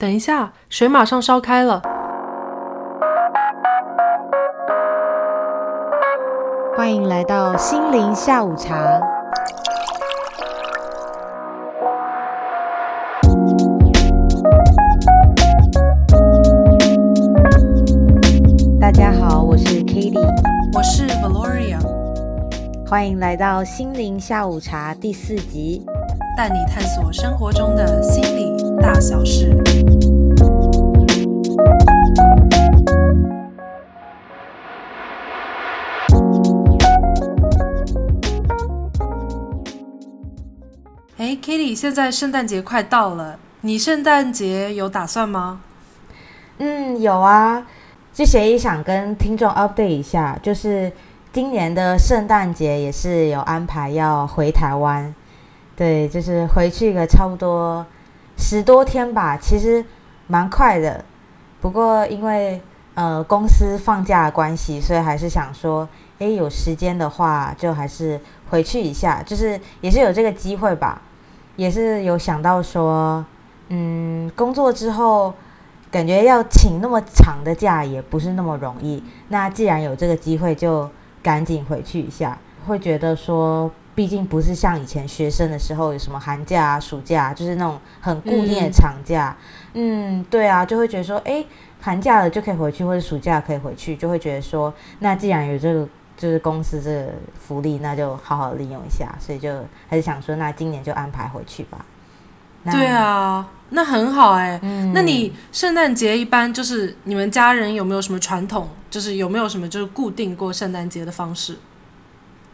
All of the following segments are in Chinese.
等一下，水马上烧开了。欢迎来到心灵下午茶。大家好，我是 k a t i e 我是 Valoria，欢迎来到心灵下午茶第四集，带你探索生活中的心理大小事。，Kitty，现在圣诞节快到了，你圣诞节有打算吗？嗯，有啊。之前也想跟听众 update 一下，就是今年的圣诞节也是有安排要回台湾，对，就是回去个差不多十多天吧，其实蛮快的。不过因为呃公司放假的关系，所以还是想说，诶，有时间的话就还是回去一下，就是也是有这个机会吧。也是有想到说，嗯，工作之后感觉要请那么长的假也不是那么容易。那既然有这个机会，就赶紧回去一下。会觉得说，毕竟不是像以前学生的时候有什么寒假啊、暑假，就是那种很固定的长假。嗯，对啊，就会觉得说，哎，寒假了就可以回去，或者暑假可以回去，就会觉得说，那既然有这个。就是公司这个福利，那就好好利用一下，所以就还是想说，那今年就安排回去吧。对啊，那很好哎。那你圣诞节一般就是你们家人有没有什么传统？就是有没有什么就是固定过圣诞节的方式？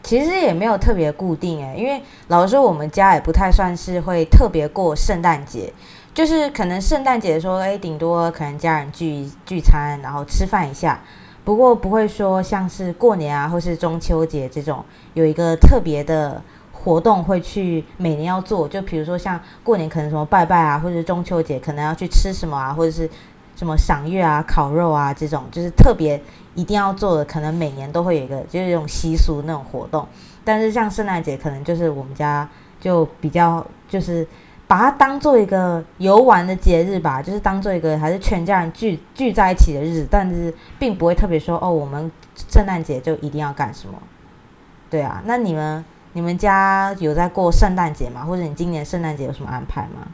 其实也没有特别固定哎，因为老实说，我们家也不太算是会特别过圣诞节，就是可能圣诞节说，哎，顶多可能家人聚聚餐，然后吃饭一下。不过不会说像是过年啊，或是中秋节这种有一个特别的活动会去每年要做。就比如说像过年可能什么拜拜啊，或者是中秋节可能要去吃什么啊，或者是什么赏月啊、烤肉啊这种，就是特别一定要做的，可能每年都会有一个就是这种习俗那种活动。但是像圣诞节，可能就是我们家就比较就是。把它当做一个游玩的节日吧，就是当做一个还是全家人聚聚在一起的日子，但是并不会特别说哦，我们圣诞节就一定要干什么。对啊，那你们你们家有在过圣诞节吗？或者你今年圣诞节有什么安排吗？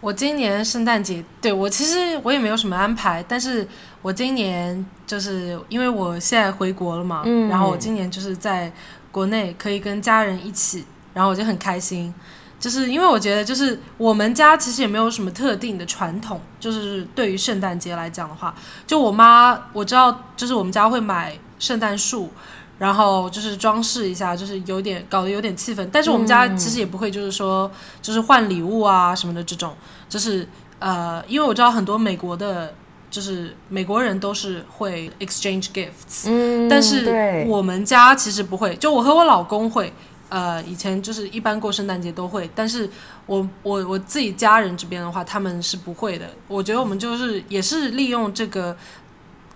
我今年圣诞节对我其实我也没有什么安排，但是我今年就是因为我现在回国了嘛，然后我今年就是在国内可以跟家人一起。然后我就很开心，就是因为我觉得，就是我们家其实也没有什么特定的传统，就是对于圣诞节来讲的话，就我妈我知道，就是我们家会买圣诞树，然后就是装饰一下，就是有点搞得有点气氛。但是我们家其实也不会，就是说就是换礼物啊什么的这种，就是呃，因为我知道很多美国的，就是美国人都是会 exchange gifts，嗯，但是我们家其实不会，就我和我老公会。呃，以前就是一般过圣诞节都会，但是我我我自己家人这边的话，他们是不会的。我觉得我们就是也是利用这个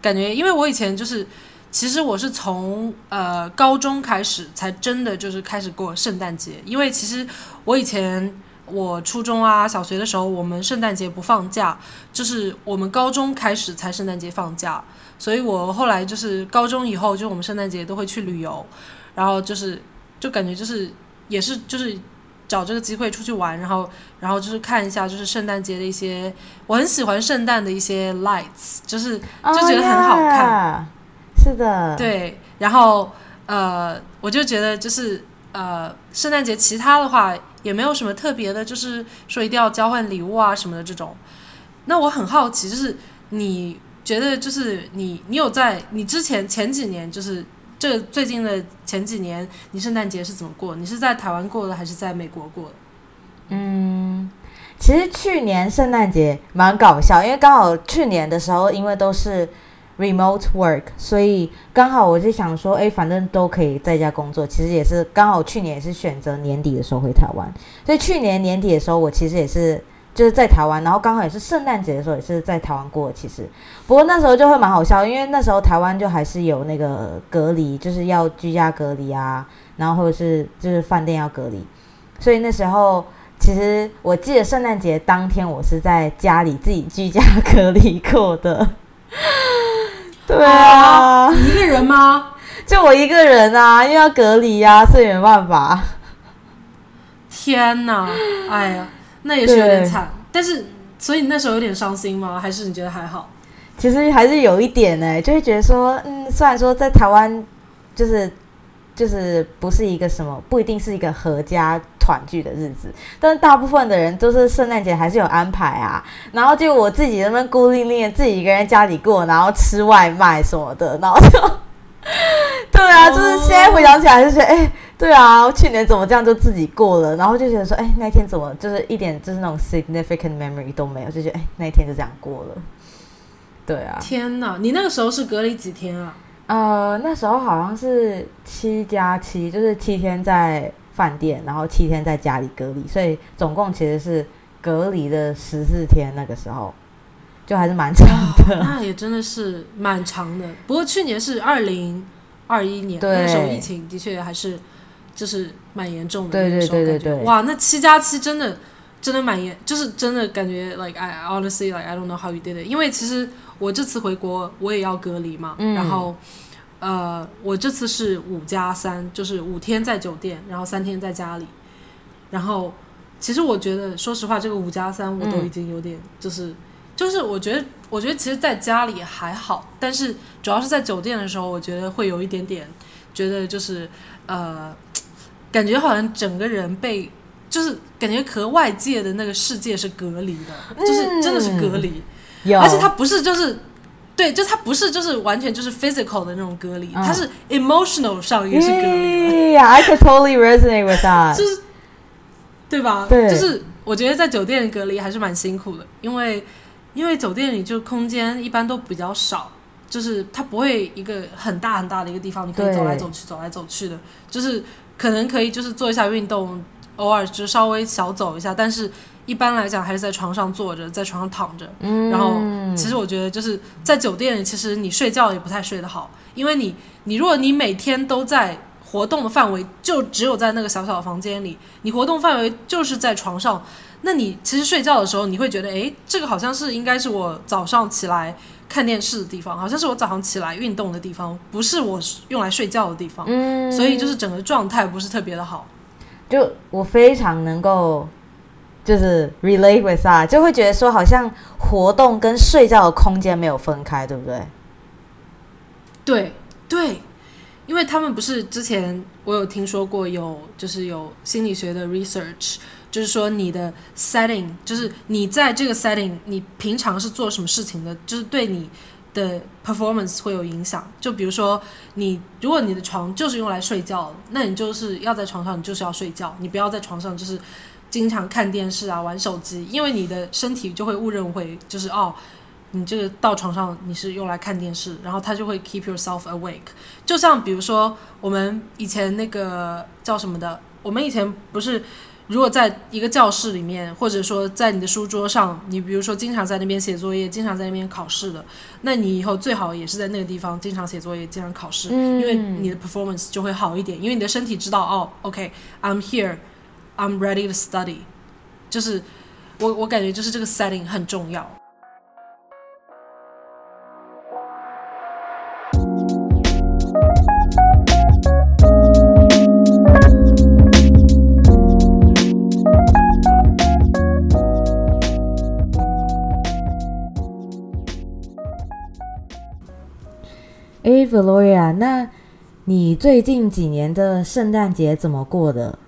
感觉，因为我以前就是，其实我是从呃高中开始才真的就是开始过圣诞节，因为其实我以前我初中啊小学的时候，我们圣诞节不放假，就是我们高中开始才圣诞节放假，所以我后来就是高中以后，就我们圣诞节都会去旅游，然后就是。就感觉就是也是就是找这个机会出去玩，然后然后就是看一下就是圣诞节的一些，我很喜欢圣诞的一些 lights，就是就觉得很好看，是的，对，然后呃我就觉得就是呃圣诞节其他的话也没有什么特别的，就是说一定要交换礼物啊什么的这种。那我很好奇，就是你觉得就是你你有在你之前前几年就是。这最近的前几年，你圣诞节是怎么过？你是在台湾过的，还是在美国过的？嗯，其实去年圣诞节蛮搞笑，因为刚好去年的时候，因为都是 remote work，所以刚好我就想说，哎，反正都可以在家工作。其实也是刚好去年也是选择年底的时候回台湾，所以去年年底的时候，我其实也是。就是在台湾，然后刚好也是圣诞节的时候，也是在台湾过。其实，不过那时候就会蛮好笑，因为那时候台湾就还是有那个隔离，就是要居家隔离啊，然后或者是就是饭店要隔离，所以那时候其实我记得圣诞节当天我是在家里自己居家隔离过的。对啊，你一个人吗？就我一个人啊，因为要隔离呀，所以没办法。天哪，哎呀，那也是有点惨。但是，所以你那时候有点伤心吗？还是你觉得还好？其实还是有一点呢，就会觉得说，嗯，虽然说在台湾，就是就是不是一个什么，不一定是一个合家团聚的日子，但是大部分的人都是圣诞节还是有安排啊。然后就我自己那边孤零零自己一个人家里过，然后吃外卖什么的，然后就，对啊，就是现在回想起来就觉得，哎，对啊，去年怎么这样就自己过了，然后就觉得说，哎，那天怎么就是一点就是那种 significant memory 都没有，就觉得，哎，那一天就这样过了。对啊！天哪，你那个时候是隔离几天啊？呃，那时候好像是七加七，就是七天在饭店，然后七天在家里隔离，所以总共其实是隔离的十四天。那个时候就还是蛮长的，那也真的是蛮长的。不过去年是二零二一年，那时候疫情的确还是就是蛮严重的。对对对对对，哇，那七加七真的真的蛮严，就是真的感觉 like I honestly like I don't know how you did it，因为其实。我这次回国，我也要隔离嘛。然后，呃，我这次是五加三，就是五天在酒店，然后三天在家里。然后，其实我觉得，说实话，这个五加三我都已经有点，就是，就是我觉得，我觉得其实在家里还好，但是主要是在酒店的时候，我觉得会有一点点，觉得就是呃，感觉好像整个人被，就是感觉和外界的那个世界是隔离的，就是真的是隔离。而且它不是就是，对，就它不是就是完全就是 physical 的那种隔离，它是 emotional 上也是隔离。Yeah, I can totally resonate with that。就是，对吧？对，就是我觉得在酒店隔离还是蛮辛苦的，因为因为酒店里就空间一般都比较少，就是它不会一个很大很大的一个地方，你可以走来走去，走来走去的，就是可能可以就是做一下运动，偶尔就稍微小走一下，但是。一般来讲还是在床上坐着，在床上躺着。然后，其实我觉得就是在酒店里，其实你睡觉也不太睡得好，因为你，你如果你每天都在活动的范围，就只有在那个小小的房间里，你活动范围就是在床上，那你其实睡觉的时候，你会觉得，哎，这个好像是应该是我早上起来看电视的地方，好像是我早上起来运动的地方，不是我用来睡觉的地方。嗯，所以就是整个状态不是特别的好。就我非常能够。就是 relate with 啊，就会觉得说好像活动跟睡觉的空间没有分开，对不对？对对，因为他们不是之前我有听说过有就是有心理学的 research，就是说你的 setting，就是你在这个 setting，你平常是做什么事情的，就是对你的 performance 会有影响。就比如说你如果你的床就是用来睡觉，那你就是要在床上，你就是要睡觉，你不要在床上就是。经常看电视啊，玩手机，因为你的身体就会误认为就是哦，你这个到床上你是用来看电视，然后它就会 keep yourself awake。就像比如说我们以前那个叫什么的，我们以前不是如果在一个教室里面，或者说在你的书桌上，你比如说经常在那边写作业，经常在那边考试的，那你以后最好也是在那个地方经常写作业，经常考试，因为你的 performance 就会好一点，因为你的身体知道哦，OK，I'm here。I'm ready to study，就是我我感觉就是这个 setting 很重要。哎，Valoria，那你最近几年的圣诞节怎么过的？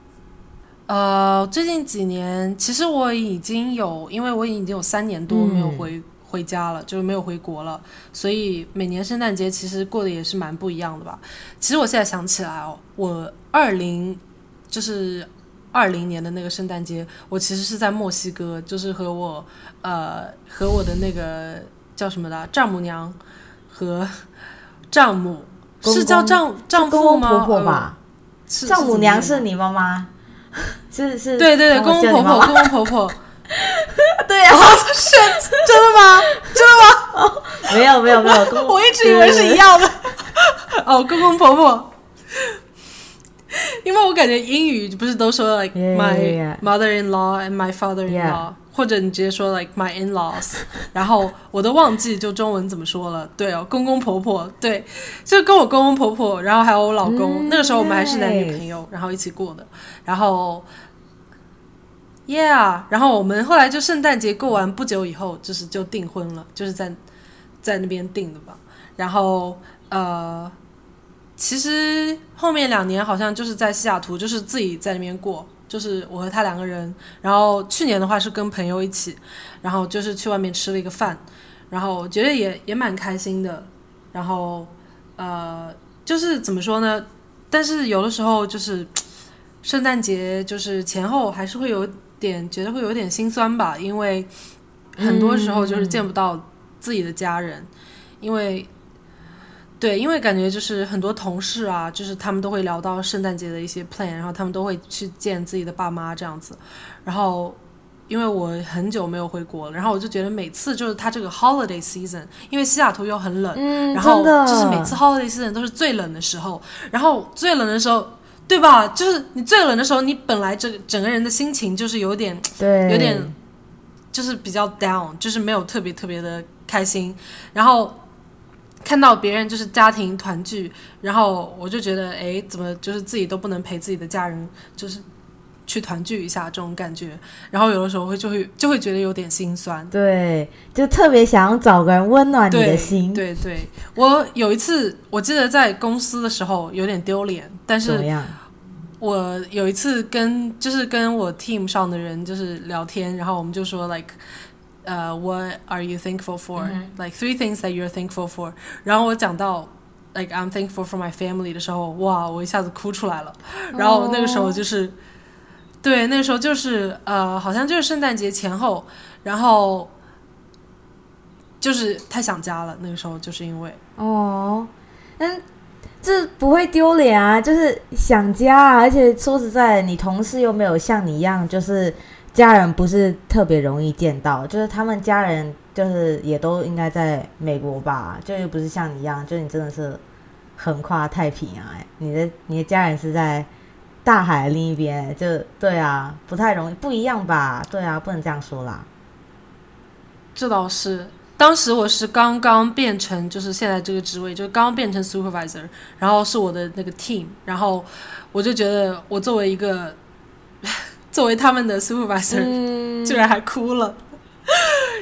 呃，最近几年其实我已经有，因为我已经有三年多没有回回家了，就是没有回国了，所以每年圣诞节其实过得也是蛮不一样的吧。其实我现在想起来哦，我二零就是二零年的那个圣诞节，我其实是在墨西哥，就是和我呃和我的那个叫什么的丈母娘和丈母是叫丈丈夫吗？婆婆吧，丈母娘是。你妈妈。是 是，对对对，公公婆婆，公公婆婆，对呀，是 真的吗？真的吗？没有没有没有，我一直以为是一样的。哦，公公婆婆，因为我感觉英语不是都说 like my mother-in-law and my father-in-law，或者你直接说 like my in-laws，然后我都忘记就中文怎么说了。对哦，公公婆婆，对，就跟我公公婆婆，然后还有我老公，那个时候我们还是男女朋友，然后一起过的。然后，yeah，然后我们后来就圣诞节过完不久以后，就是就订婚了，就是在在那边订的吧。然后呃。其实后面两年好像就是在西雅图，就是自己在那边过，就是我和他两个人。然后去年的话是跟朋友一起，然后就是去外面吃了一个饭，然后觉得也也蛮开心的。然后呃，就是怎么说呢？但是有的时候就是圣诞节就是前后还是会有点觉得会有点心酸吧，因为很多时候就是见不到自己的家人，因为。对，因为感觉就是很多同事啊，就是他们都会聊到圣诞节的一些 plan，然后他们都会去见自己的爸妈这样子。然后，因为我很久没有回国了，然后我就觉得每次就是他这个 holiday season，因为西雅图又很冷，嗯，然后就是每次 holiday season 都是最冷的时候。然后最冷的时候，对吧？就是你最冷的时候，你本来整整个人的心情就是有点，对，有点就是比较 down，就是没有特别特别的开心。然后。看到别人就是家庭团聚，然后我就觉得，哎，怎么就是自己都不能陪自己的家人，就是去团聚一下这种感觉，然后有的时候会就会就会觉得有点心酸，对，就特别想要找个人温暖你的心。对对，我有一次我记得在公司的时候有点丢脸，但是我有一次跟就是跟我 team 上的人就是聊天，然后我们就说 like。呃，What are you thankful for? Like three things that you're thankful for. 然后我讲到 Like I'm thankful for my family 的时候，哇，我一下子哭出来了。然后那个时候就是，对，那个时候就是呃，好像就是圣诞节前后，然后就是太想家了。那个时候就是因为哦，嗯，这不会丢脸啊，就是想家啊。而且说实在，你同事又没有像你一样，就是。家人不是特别容易见到，就是他们家人就是也都应该在美国吧，就又不是像你一样，就你真的是横跨太平洋，哎，你的你的家人是在大海另一边，就对啊，不太容易，不一样吧？对啊，不能这样说啦。这倒是，当时我是刚刚变成就是现在这个职位，就刚刚变成 supervisor，然后是我的那个 team，然后我就觉得我作为一个。作为他们的 supervisor，居然还哭了，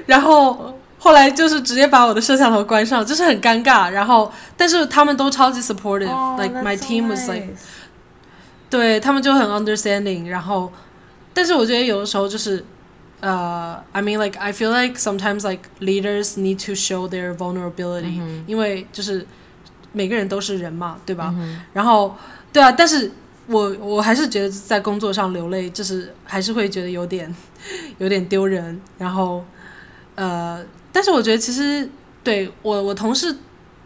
然后后来就是直接把我的摄像头关上，就是很尴尬。然后，但是他们都超级 supportive，like my team was like，对他们就很 understanding。然后，但是我觉得有的时候就是，呃，I mean like I feel like sometimes like leaders need to show their vulnerability，因为就是每个人都是人嘛，对吧？然后，对啊，但是。我我还是觉得在工作上流泪，就是还是会觉得有点有点丢人。然后，呃，但是我觉得其实对我我同事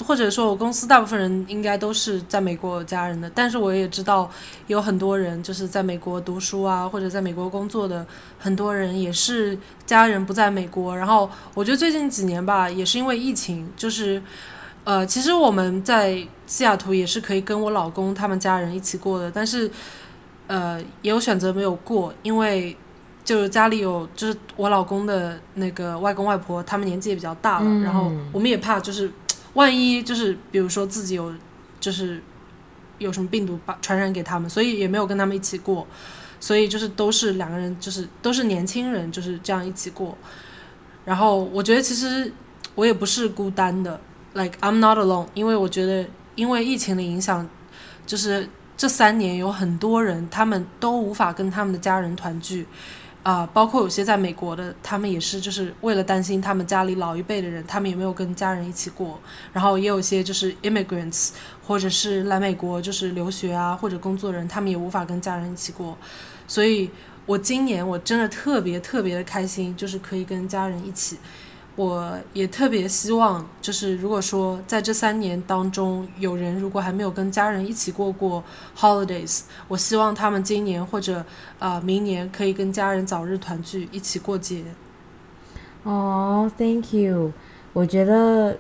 或者说我公司大部分人应该都是在美国家人的。但是我也知道有很多人就是在美国读书啊，或者在美国工作的很多人也是家人不在美国。然后我觉得最近几年吧，也是因为疫情，就是。呃，其实我们在西雅图也是可以跟我老公他们家人一起过的，但是，呃，也有选择没有过，因为就是家里有就是我老公的那个外公外婆，他们年纪也比较大了，然后我们也怕就是万一就是比如说自己有就是有什么病毒把传染给他们，所以也没有跟他们一起过，所以就是都是两个人就是都是年轻人就是这样一起过，然后我觉得其实我也不是孤单的。Like I'm not alone，因为我觉得，因为疫情的影响，就是这三年有很多人，他们都无法跟他们的家人团聚，啊，包括有些在美国的，他们也是就是为了担心他们家里老一辈的人，他们有没有跟家人一起过，然后也有些就是 immigrants，或者是来美国就是留学啊或者工作人，他们也无法跟家人一起过，所以我今年我真的特别特别的开心，就是可以跟家人一起。我也特别希望，就是如果说在这三年当中，有人如果还没有跟家人一起过过 holidays，我希望他们今年或者啊明年可以跟家人早日团聚，一起过节。哦，Thank you。我觉得，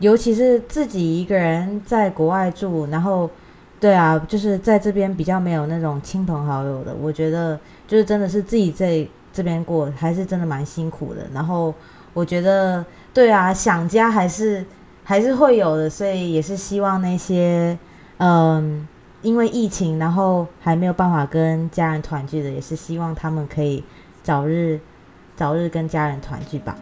尤其是自己一个人在国外住，然后对啊，就是在这边比较没有那种亲朋好友的，我觉得就是真的是自己在这边过，还是真的蛮辛苦的。然后我觉得，对啊，想家还是还是会有的，所以也是希望那些嗯，因为疫情然后还没有办法跟家人团聚的，也是希望他们可以早日早日跟家人团聚吧。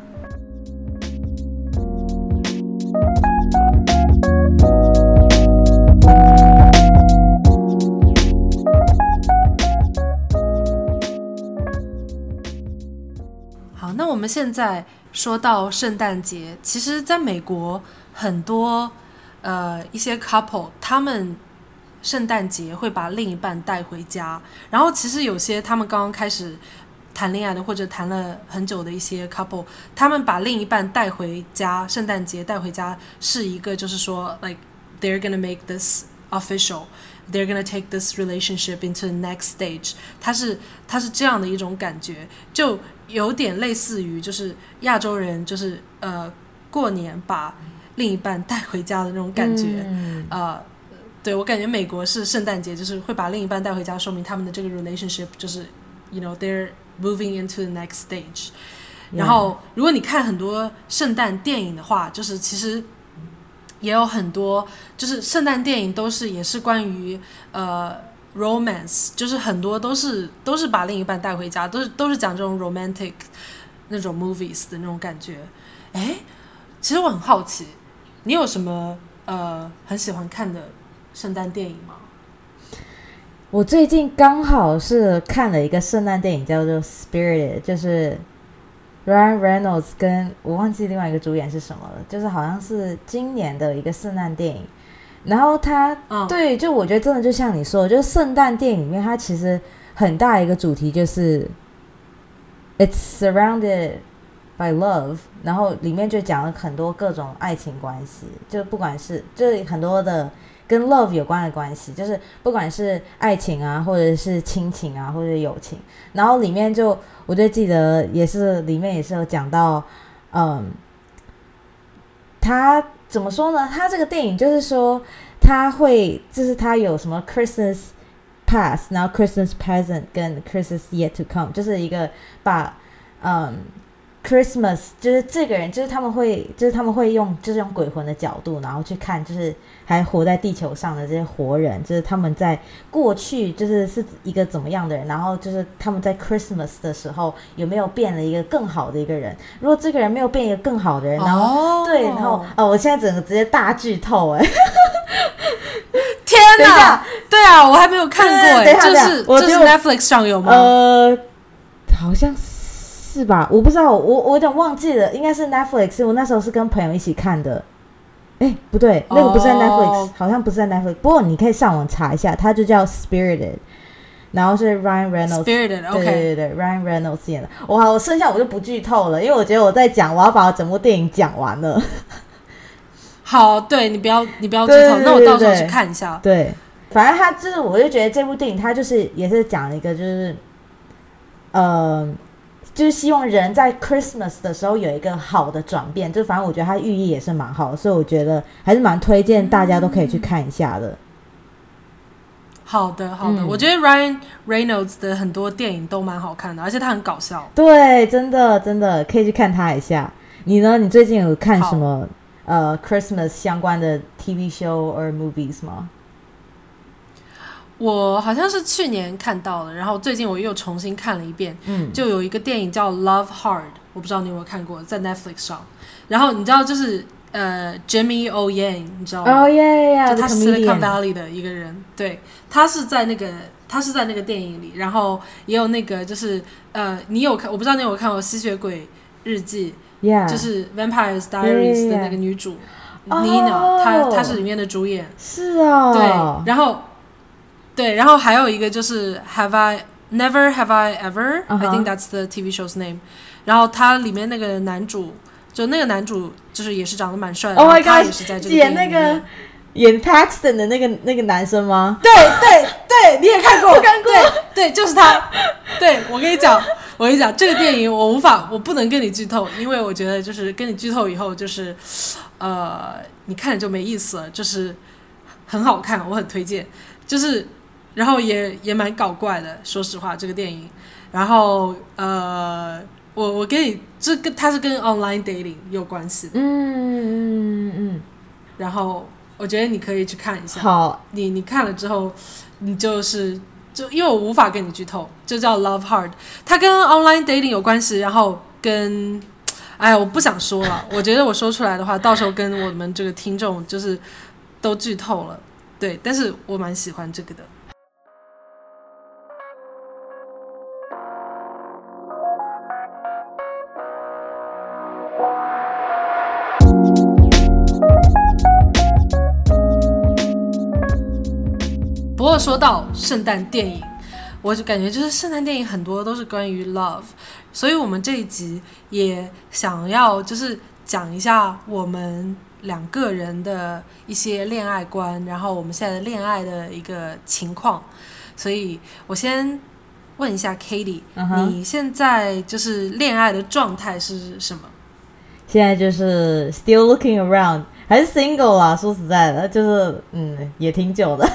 好那我们现在说到圣诞节，其实在美国很多呃一些 couple，他们圣诞节会把另一半带回家。然后其实有些他们刚刚开始谈恋爱的，或者谈了很久的一些 couple，他们把另一半带回家，圣诞节带回家是一个就是说，like they're gonna make this official official，they're gonna take this relationship into the next stage。它是它是这样的一种感觉，就。有点类似于就是亚洲人就是呃过年把另一半带回家的那种感觉，呃，对我感觉美国是圣诞节就是会把另一半带回家，说明他们的这个 relationship 就是 you know they're moving into the next stage。然后如果你看很多圣诞电影的话，就是其实也有很多就是圣诞电影都是也是关于呃。romance 就是很多都是都是把另一半带回家，都是都是讲这种 romantic 那种 movies 的那种感觉。哎，其实我很好奇，你有什么呃很喜欢看的圣诞电影吗？我最近刚好是看了一个圣诞电影，叫做《Spirit》，就是 Ryan Reynolds 跟我忘记另外一个主演是什么了，就是好像是今年的一个圣诞电影。然后他对，就我觉得真的就像你说的，就是圣诞电影里面，它其实很大一个主题就是，it's surrounded by love，然后里面就讲了很多各种爱情关系，就不管是就是很多的跟 love 有关的关系，就是不管是爱情啊，或者是亲情啊，或者友情，然后里面就我就记得也是里面也是有讲到，嗯，他。怎么说呢？他这个电影就是说，他会就是他有什么 Christmas past，然后 Christmas present 跟 Christmas yet to come，就是一个把嗯。Christmas 就是这个人，就是他们会，就是他们会用，就是用鬼魂的角度，然后去看，就是还活在地球上的这些活人，就是他们在过去就是是一个怎么样的人，然后就是他们在 Christmas 的时候有没有变了一个更好的一个人？如果这个人没有变一个更好的人，然后对，然后哦，我现在整个直接大剧透哎！天哪！对啊，我还没有看过哎，就是就是 Netflix 上有吗？呃，好像是。是吧？我不知道，我我有点忘记了，应该是 Netflix。我那时候是跟朋友一起看的。哎，不对，那个不是在 Netflix，好像不是在 Netflix。不过你可以上网查一下，它就叫 Spirited，然后是 Ryan Reynolds。Spirited，对对对，Ryan Reynolds 演的。哇，我剩下我就不剧透了，因为我觉得我在讲，我要把整部电影讲完了。好，对你不要你不要剧透，那我到时候去看一下。对，反正他就是，我就觉得这部电影它就是也是讲了一个就是，呃。就是希望人在 Christmas 的时候有一个好的转变，就反正我觉得它寓意也是蛮好的，所以我觉得还是蛮推荐大家都可以去看一下的。好的，好的，我觉得 Ryan Reynolds 的很多电影都蛮好看的，而且他很搞笑。对，真的真的可以去看他一下。你呢？你最近有看什么呃 Christmas 相关的 TV show or movies 吗？我好像是去年看到了，然后最近我又重新看了一遍，就有一个电影叫《Love Hard》，我不知道你有没有看过，在 Netflix 上。然后你知道就是呃，Jimmy O Yang，你知道吗？哦耶耶，就他是 Silicon Valley 的一个人，对，他是在那个他是在那个电影里，然后也有那个就是呃，你有看？我不知道你有看过《吸血鬼日记》，就是 Vampire Diaries 的那个女主 Nina，她她是里面的主演，是啊，对，然后。对，然后还有一个就是 Have I Never Have I Ever？I think that's the TV show's name。然后它里面那个男主，就那个男主就是也是长得蛮帅的，他也是在这个演那个演 Paxton 的那个那个男生吗？对对对，你也看过，我看过，对，就是他。对我跟你讲，我跟你讲，这个电影我无法，我不能跟你剧透，因为我觉得就是跟你剧透以后，就是呃，你看着就没意思了，就是很好看，我很推荐。就是然后也也蛮搞怪的，说实话这个电影。然后呃，我我给你这跟它是跟 online dating 有关系的，嗯嗯嗯然后我觉得你可以去看一下。好，你你看了之后，你就是就因为我无法跟你剧透，就叫 Love Hard，它跟 online dating 有关系，然后跟哎呀，我不想说了，我觉得我说出来的话，到时候跟我们这个听众就是都剧透了，对，但是我蛮喜欢这个的。说到圣诞电影，我就感觉就是圣诞电影很多都是关于 love，所以我们这一集也想要就是讲一下我们两个人的一些恋爱观，然后我们现在的恋爱的一个情况。所以我先问一下 k a t i e 嗯哼你现在就是恋爱的状态是什么？现在就是 still looking around，还是 single 啊？说实在的，就是嗯，也挺久的。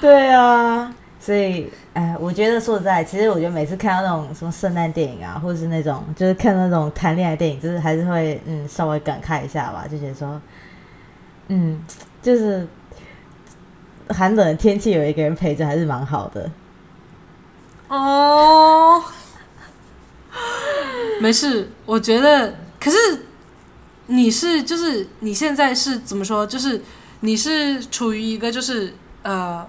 对啊，所以哎，我觉得说实在，其实我觉得每次看到那种什么圣诞电影啊，或者是那种就是看那种谈恋爱电影，就是还是会嗯稍微感慨一下吧，就觉得说，嗯，就是寒冷的天气有一个人陪着，还是蛮好的。哦，没事，我觉得，可是你是就是你现在是怎么说？就是你是处于一个就是呃，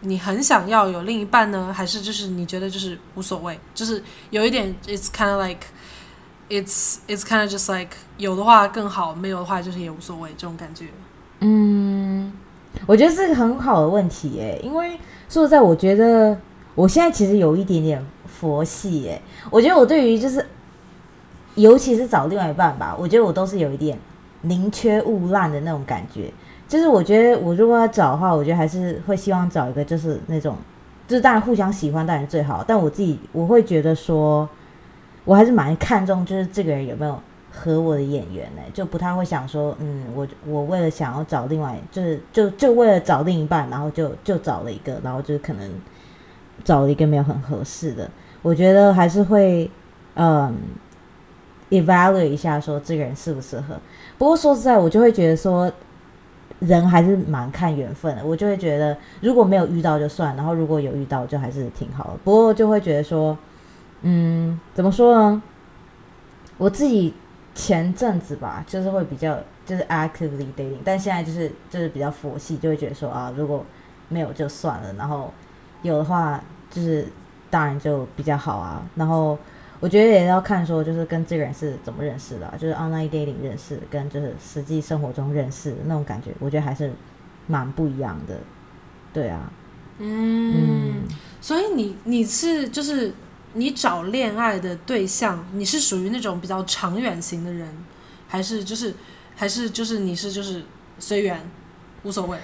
你很想要有另一半呢，还是就是你觉得就是无所谓？就是有一点，it's kind of like it's it's kind of just like 有的话更好，没有的话就是也无所谓这种感觉。嗯，我觉得是个很好的问题耶，因为说实在，我觉得我现在其实有一点点佛系耶。我觉得我对于就是，尤其是找另外一半吧，我觉得我都是有一点宁缺毋滥的那种感觉。就是我觉得我如果要找的话，我觉得还是会希望找一个就是那种，就是当然互相喜欢当然最好，但我自己我会觉得说，我还是蛮看重就是这个人有没有合我的眼缘呢，就不太会想说，嗯，我我为了想要找另外，就是就就为了找另一半，然后就就找了一个，然后就是可能找了一个没有很合适的，我觉得还是会嗯 evaluate 一下说这个人适不适合。不过说实在，我就会觉得说。人还是蛮看缘分的，我就会觉得如果没有遇到就算，然后如果有遇到就还是挺好的。不过就会觉得说，嗯，怎么说呢？我自己前阵子吧，就是会比较就是 actively dating，但现在就是就是比较佛系，就会觉得说啊，如果没有就算了，然后有的话就是当然就比较好啊，然后。我觉得也要看说，就是跟这个人是怎么认识的、就是 online dating 认识，跟就是实际生活中认识的那种感觉，我觉得还是蛮不一样的。对啊，嗯，所以你你是就是你找恋爱的对象，你是属于那种比较长远型的人，还是就是还是就是你是就是随缘，无所谓？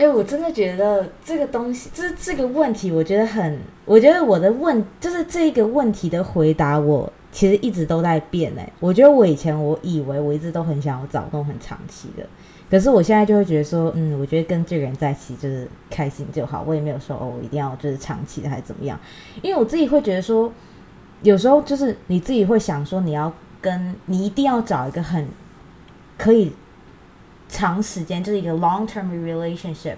哎、我真的觉得这个东西，这这个问题，我觉得很，我觉得我的问，就是这个问题的回答，我其实一直都在变哎、我觉得我以前我以为我一直都很想要找那种很长期的，可是我现在就会觉得说，嗯，我觉得跟这个人在一起就是开心就好，我也没有说哦，我一定要就是长期的还是怎么样，因为我自己会觉得说，有时候就是你自己会想说，你要跟你一定要找一个很可以长时间，就是一个 long term relationship。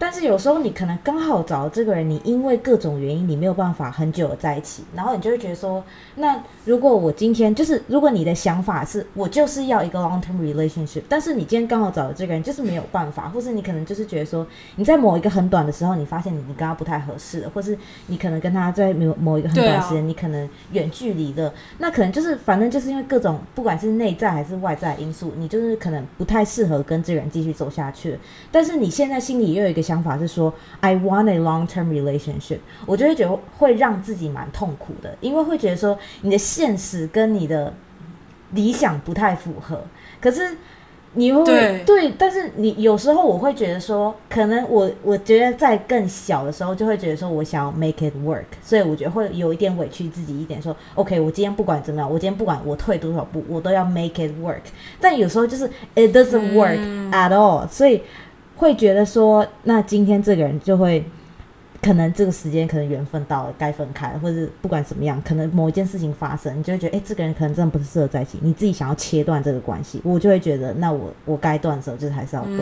但是有时候你可能刚好找到这个人，你因为各种原因你没有办法很久的在一起，然后你就会觉得说，那如果我今天就是如果你的想法是 我就是要一个 long term relationship，但是你今天刚好找的这个人就是没有办法，或是你可能就是觉得说你在某一个很短的时候，你发现你你跟他不太合适了，或是你可能跟他在某某一个很短的时间，你可能远距离的，那可能就是反正就是因为各种不管是内在还是外在因素，你就是可能不太适合跟这个人继续走下去。但是你现在心里又有一个想法是说，I want a long term relationship，我就会觉得会让自己蛮痛苦的，因为会觉得说你的现实跟你的理想不太符合，可是。你会对。但是你有时候我会觉得说，可能我我觉得在更小的时候就会觉得说我想要 make it work，所以我觉得会有一点委屈自己一点，说 OK，我今天不管怎么样，我今天不管我退多少步，我都要 make it work。但有时候就是 it doesn't work at all，、所以会觉得说，那今天这个人就会。可能这个时间可能缘分到了，该分开了，或者不管怎么样，可能某一件事情发生，你就会觉得，哎，这个人可能真的不是适合在一起。你自己想要切断这个关系，我就会觉得，那我我该断的时候就是还是要断，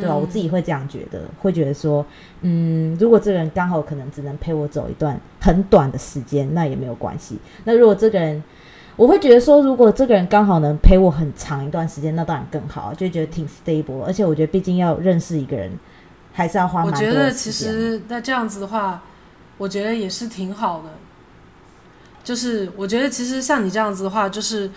对吧？我自己会这样觉得，会觉得说，嗯，如果这个人刚好可能只能陪我走一段很短的时间，那也没有关系。那如果这个人，我会觉得说，如果这个人刚好能陪我很长一段时间，那当然更好，就觉得挺 stable。而且我觉得，毕竟要认识一个人。还是要花。我觉得其实那这样子的话，我觉得也是挺好的。就是我觉得其实像你这样子的话，就是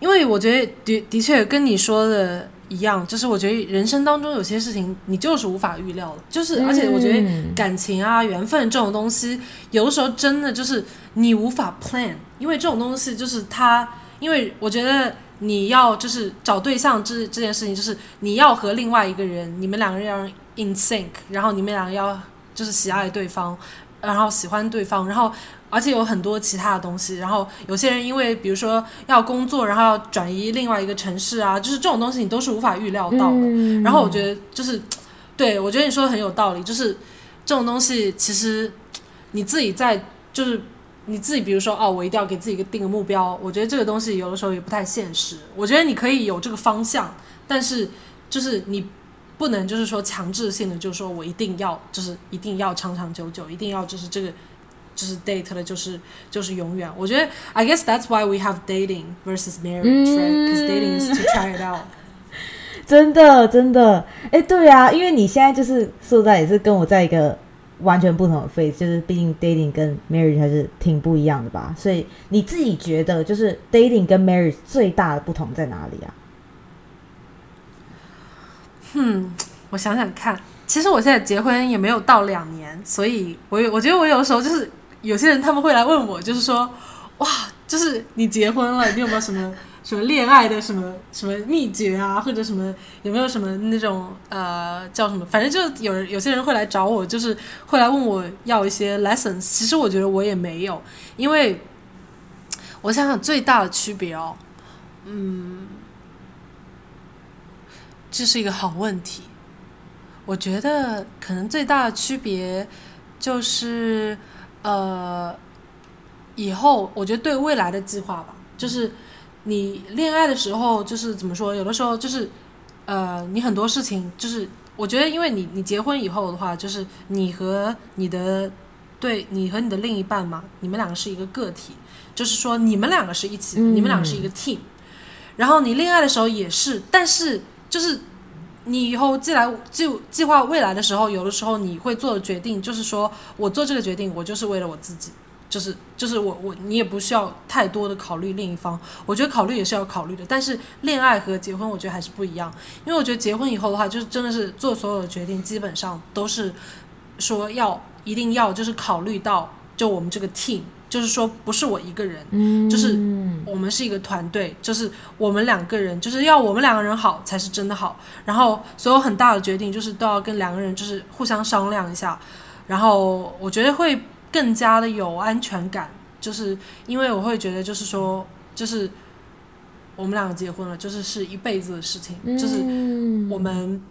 因为我觉得的的确跟你说的一样，就是我觉得人生当中有些事情你就是无法预料的，就是而且我觉得感情啊、缘分这种东西，有的时候真的就是你无法 plan，因为这种东西就是它，因为我觉得。你要就是找对象这这件事情，就是你要和另外一个人，你们两个人要 in sync，然后你们两个要就是喜爱对方，然后喜欢对方，然后而且有很多其他的东西，然后有些人因为比如说要工作，然后要转移另外一个城市啊，就是这种东西你都是无法预料到的。然后我觉得就是，对我觉得你说的很有道理，就是这种东西其实你自己在就是。你自己比如说哦，我一定要给自己一个定个目标，我觉得这个东西有的时候也不太现实。我觉得你可以有这个方向，但是就是你不能就是说强制性的，就是说我一定要，就是一定要长长久久，一定要就是这个就是 date 的，就是就是永远。我觉得 I guess that's why we have dating versus marriage，cause dating is to try it out。真的真的，哎对啊，因为你现在就是所在也是跟我在一个完全不同的 face，就是毕竟 dating 跟 marriage 还是挺不一样的吧。所以你自己觉得就是 dating 跟 marriage 最大的不同在哪里啊？嗯，我想想看，其实我现在结婚也没有到两年，所以我有我觉得我有的时候就是有些人他们会来问我，就是说，哇，就是你结婚了，你有没有什么？什么恋爱的什么什么秘诀啊，或者什么有没有什么那种呃叫什么？反正就是有人有些人会来找我，就是会来问我要一些 lessons。其实我觉得我也没有，因为我想想最大的区别哦，嗯，这是一个好问题。我觉得可能最大的区别就是呃，以后我觉得对未来的计划吧，就是。你恋爱的时候就是怎么说？有的时候就是，呃，你很多事情就是，我觉得，因为你你结婚以后的话，就是你和你的对，你和你的另一半嘛，你们两个是一个个体，就是说你们两个是一起，你们两个是一个 team。然后你恋爱的时候也是，但是就是你以后既来就计划未来的时候，有的时候你会做的决定，就是说我做这个决定，我就是为了我自己。就是就是我我你也不需要太多的考虑另一方，我觉得考虑也是要考虑的，但是恋爱和结婚我觉得还是不一样，因为我觉得结婚以后的话，就是真的是做所有的决定基本上都是说要一定要就是考虑到就我们这个 team，就是说不是我一个人，就是我们是一个团队，就是我们两个人就是要我们两个人好才是真的好，然后所有很大的决定就是都要跟两个人就是互相商量一下，然后我觉得会。更加的有安全感，就是因为我会觉得，就是说，就是我们两个结婚了，就是是一辈子的事情，就是我们，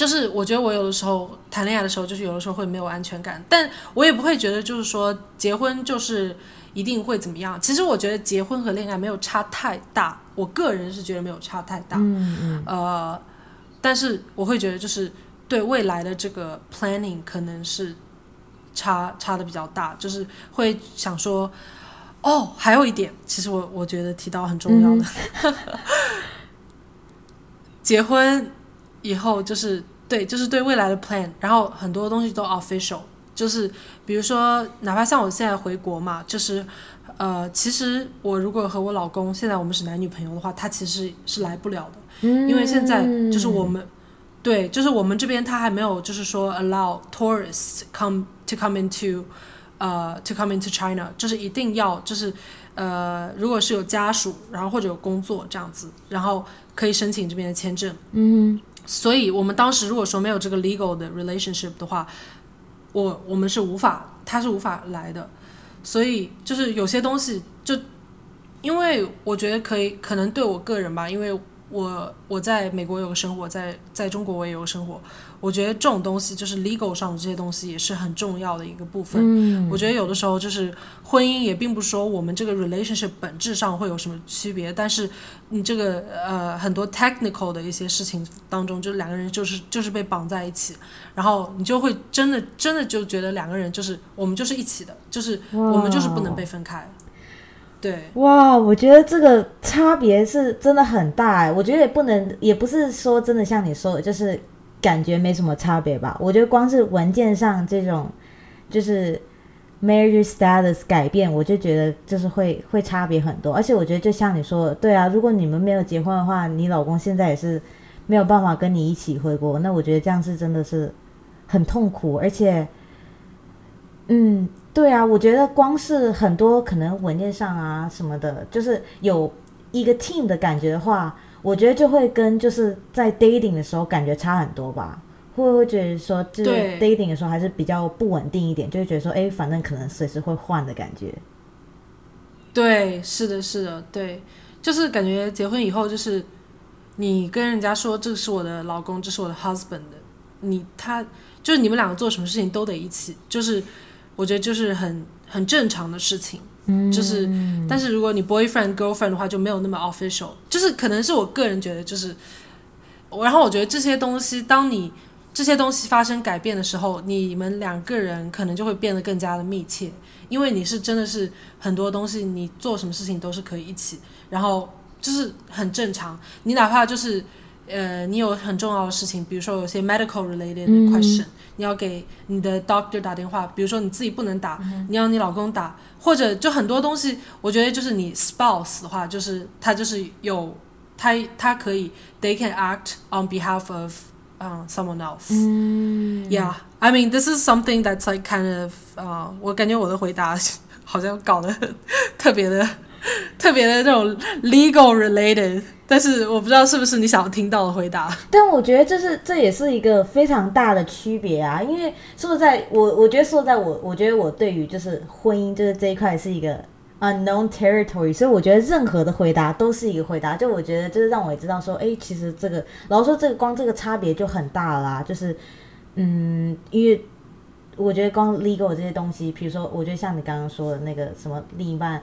就是我觉得我有的时候谈恋爱的时候，就是有的时候会没有安全感，但我也不会觉得就是说结婚就是一定会怎么样。其实我觉得结婚和恋爱没有差太大，我个人是觉得没有差太大。嗯嗯。呃，但是我会觉得就是对未来的这个 planning 可能是。差差的比较大，就是会想说，哦，还有一点，其实我我觉得提到很重要的，结婚以后就是对，就是对未来的 plan，然后很多东西都 official，就是比如说，哪怕像我现在回国嘛，就是呃，其实我如果和我老公现在我们是男女朋友的话，他其实是来不了的，因为现在就是我们。对，就是我们这边他还没有，就是说 allow tourists come to come into，呃，to come into China，就是一定要，就是呃，如果是有家属，然后或者有工作这样子，然后可以申请这边的签证。嗯，所以我们当时如果说没有这个 legal 的 relationship 的话，我我们是无法，他是无法来的。所以就是有些东西，就因为我觉得可以，可能对我个人吧，因为。我我在美国有个生活，在在中国我也有生活。我觉得这种东西就是 legal 上的这些东西也是很重要的一个部分。嗯，我觉得有的时候就是婚姻也并不是说我们这个 relationship 本质上会有什么区别，但是你这个呃很多 technical 的一些事情当中，就两个人就是就是被绑在一起，然后你就会真的真的就觉得两个人就是我们就是一起的，就是我们就是不能被分开。对，哇，我觉得这个差别是真的很大哎。我觉得也不能，也不是说真的像你说的，就是感觉没什么差别吧。我觉得光是文件上这种就是 marriage status 改变，我就觉得就是会会差别很多。而且我觉得就像你说的，对啊，如果你们没有结婚的话，你老公现在也是没有办法跟你一起回国，那我觉得这样是真的是很痛苦，而且，嗯。对啊，我觉得光是很多可能文件上啊什么的，就是有一个 team 的感觉的话，我觉得就会跟就是在 dating 的时候感觉差很多吧。会不会觉得说，就是 dating 的时候还是比较不稳定一点，就会觉得说，哎，反正可能随时会换的感觉。对，是的，是的，对，就是感觉结婚以后，就是你跟人家说这是我的老公，这是我的 husband，你他就是你们两个做什么事情都得一起，就是。我觉得就是很很正常的事情，就是，但是如果你 boyfriend girlfriend 的话就没有那么 official，就是可能是我个人觉得就是，然后我觉得这些东西，当你这些东西发生改变的时候，你们两个人可能就会变得更加的密切，因为你是真的是很多东西，你做什么事情都是可以一起，然后就是很正常，你哪怕就是。呃，你有很重要的事情，比如说有些 medical related question，你要给你的 doctor 打电话，比如说你自己不能打，你要你老公打，或者就很多东西，我觉得就是你 spouse 的话，就是他就是有他他可以，they can act on behalf of um someone else。Yeah，I mean this is something that's like kind of 啊，我感觉我的回答好像搞得特别的特别的这种 legal related。 但是我不知道是不是你想要听到的回答。但我觉得这是这也是一个非常大的区别啊，因为说在我我觉得说在我我觉得我对于就是婚姻就是这一块是一个 unknown territory，所以我觉得任何的回答都是一个回答。就我觉得就是让我也知道说，哎，其实这个然后说这个光这个差别就很大啦。就是嗯，因为我觉得光 legal 这些东西，比如说我觉得像你刚刚说的那个什么另一半。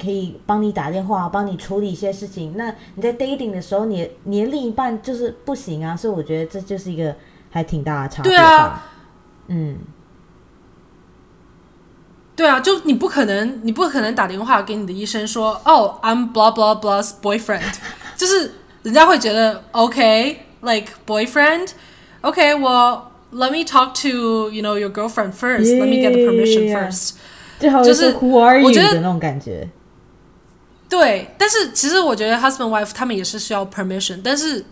可以帮你打电话，帮你处理一些事情。那你在 dating 的时候，你你的另一半就是不行啊，所以我觉得这就是一个还挺大的差别。对啊，嗯，对啊，就你不可能，你不可能打电话给你的医生说，哦，I'm blah blah blah's boyfriend，就是人家会觉得 OK，like boyfriend，OK，well let me talk to you know your girlfriend first，let me get the permission first，就是 Who are you 的那种感觉。对，但是其实我觉得 husband wife 他们也是需要 permission，但是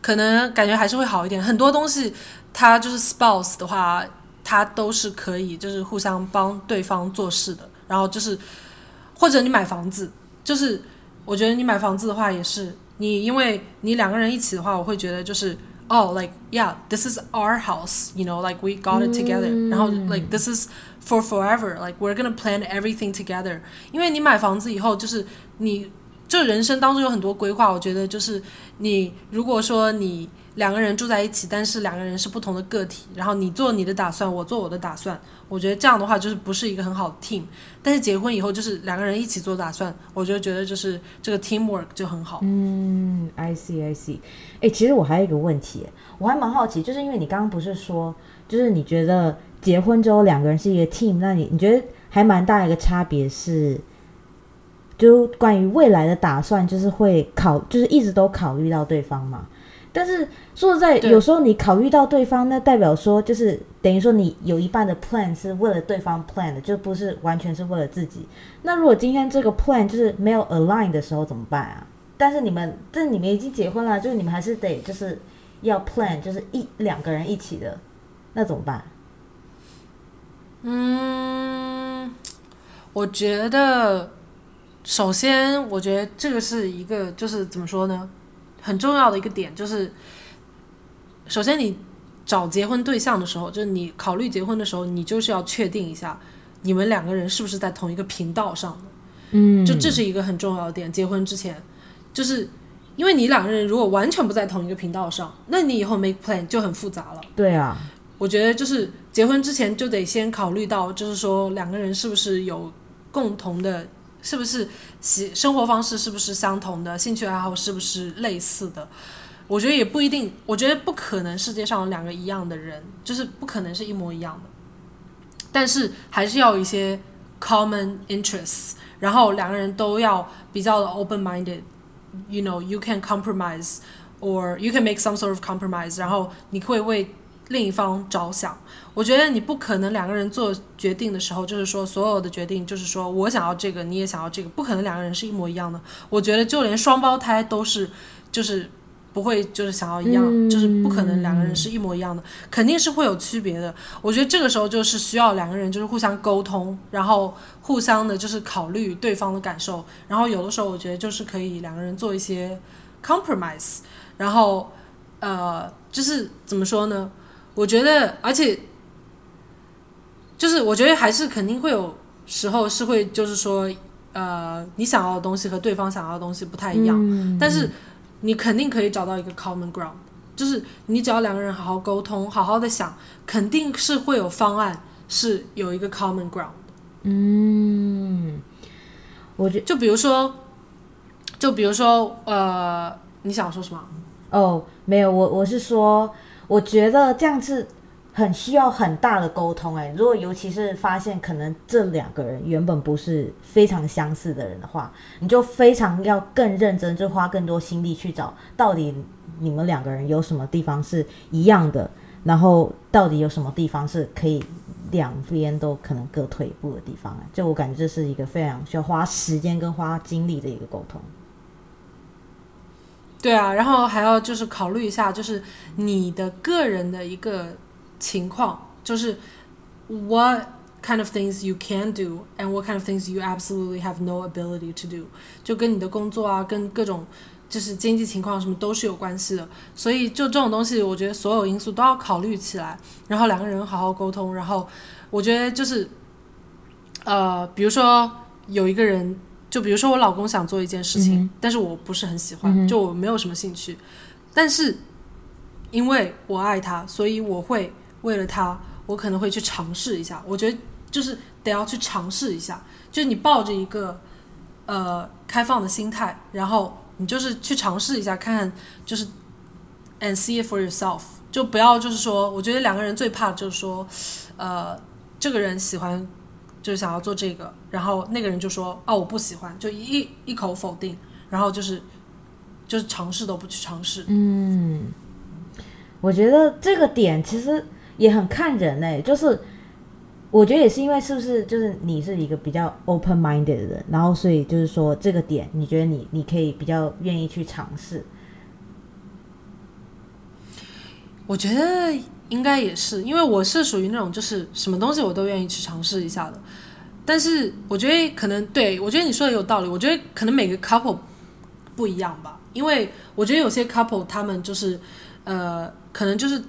可能感觉还是会好一点。很多东西，他就是 spouse 的话，他都是可以就是互相帮对方做事的。然后就是，或者你买房子，就是我觉得你买房子的话也是你，因为你两个人一起的话，我会觉得就是哦，like yeah，this is our house，you know，like we got it together，然后 like this is for forever，like we're gonna plan everything together。因为你买房子以后就是。你就人生当中有很多规划，我觉得就是你如果说你两个人住在一起，但是两个人是不同的个体，然后你做你的打算，我做我的打算，我觉得这样的话就是不是一个很好的 team。但是结婚以后就是两个人一起做打算，我就觉得就是这个 teamwork 就很好。嗯，I see I see。哎，其实我还有一个问题，我还蛮好奇，就是因为你刚刚不是说，就是你觉得结婚之后两个人是一个 team，那你你觉得还蛮大一个差别是？就关于未来的打算，就是会考，就是一直都考虑到对方嘛。但是说实在，有时候你考虑到对方，那代表说就是等于说你有一半的 plan 是为了对方 plan 的，就不是完全是为了自己。那如果今天这个 plan 就是没有 align 的时候怎么办啊？但是你们，但你们已经结婚了，就是你们还是得就是要 plan，就是一两个人一起的，那怎么办？嗯，我觉得。首先，我觉得这个是一个，就是怎么说呢，很重要的一个点，就是首先你找结婚对象的时候，就是你考虑结婚的时候，你就是要确定一下你们两个人是不是在同一个频道上的，嗯，就这是一个很重要的点。结婚之前，就是因为你两个人如果完全不在同一个频道上，那你以后 make plan 就很复杂了。对啊，我觉得就是结婚之前就得先考虑到，就是说两个人是不是有共同的，是不是喜生活方式是不是相同的，兴趣爱好是不是类似的。我觉得也不一定，我觉得不可能世界上有两个一样的人，就是不可能是一模一样的。但是还是要有一些 common interests，然后两个人都要比较的 open minded。You know, you can compromise, or you can make some sort of compromise. 然后你会为另一方着想。我觉得你不可能两个人做决定的时候，就是说所有的决定就是说我想要这个，你也想要这个，不可能两个人是一模一样的。我觉得就连双胞胎都是，就是。不会就是想要一样，就是不可能两个人是一模一样的，肯定是会有区别的。我觉得这个时候就是需要两个人就是互相沟通，然后互相的就是考虑对方的感受，然后有的时候我觉得就是可以两个人做一些 compromise，然后呃就是怎么说呢？我觉得而且就是我觉得还是肯定会有时候是会就是说呃你想要的东西和对方想要的东西不太一样，但是。你肯定可以找到一个 common ground，就是你只要两个人好好沟通，好好的想，肯定是会有方案，是有一个 common ground。嗯，我觉就比如说，就比如说，呃，你想说什么？哦，没有，我我是说，我觉得这样子。很需要很大的沟通哎，如果尤其是发现可能这两个人原本不是非常相似的人的话，你就非常要更认真，就花更多心力去找到底你们两个人有什么地方是一样的，然后到底有什么地方是可以两边都可能各退一步的地方，就我感觉这是一个非常需要花时间跟花精力的一个沟通。对啊，然后还要就是考虑一下，就是你的个人的一个。情况就是 what kind of things you can do and what kind of things you absolutely have no ability to do，就跟你的工作啊，跟各种就是经济情况什么都是有关系的。所以就这种东西，我觉得所有因素都要考虑起来，然后两个人好好沟通。然后我觉得就是呃，比如说有一个人，就比如说我老公想做一件事情，但是我不是很喜欢，就我没有什么兴趣，但是因为我爱他，所以我会。为了他，我可能会去尝试一下。我觉得就是得要去尝试一下，就是你抱着一个呃开放的心态，然后你就是去尝试一下，看看就是 and see it for yourself。就不要就是说，我觉得两个人最怕就是说，呃，这个人喜欢就是想要做这个，然后那个人就说哦我不喜欢，就一一口否定，然后就是就是尝试都不去尝试。嗯，我觉得这个点其实。也很看人哎，就是我觉得也是因为是不是就是你是一个比较 open minded 的人，然后所以就是说这个点，你觉得你你可以比较愿意去尝试。我觉得应该也是，因为我是属于那种就是什么东西我都愿意去尝试一下的。但是我觉得可能对我觉得你说的有道理，我觉得可能每个 couple 不一样吧，因为我觉得有些 couple 他们就是呃，可能就是。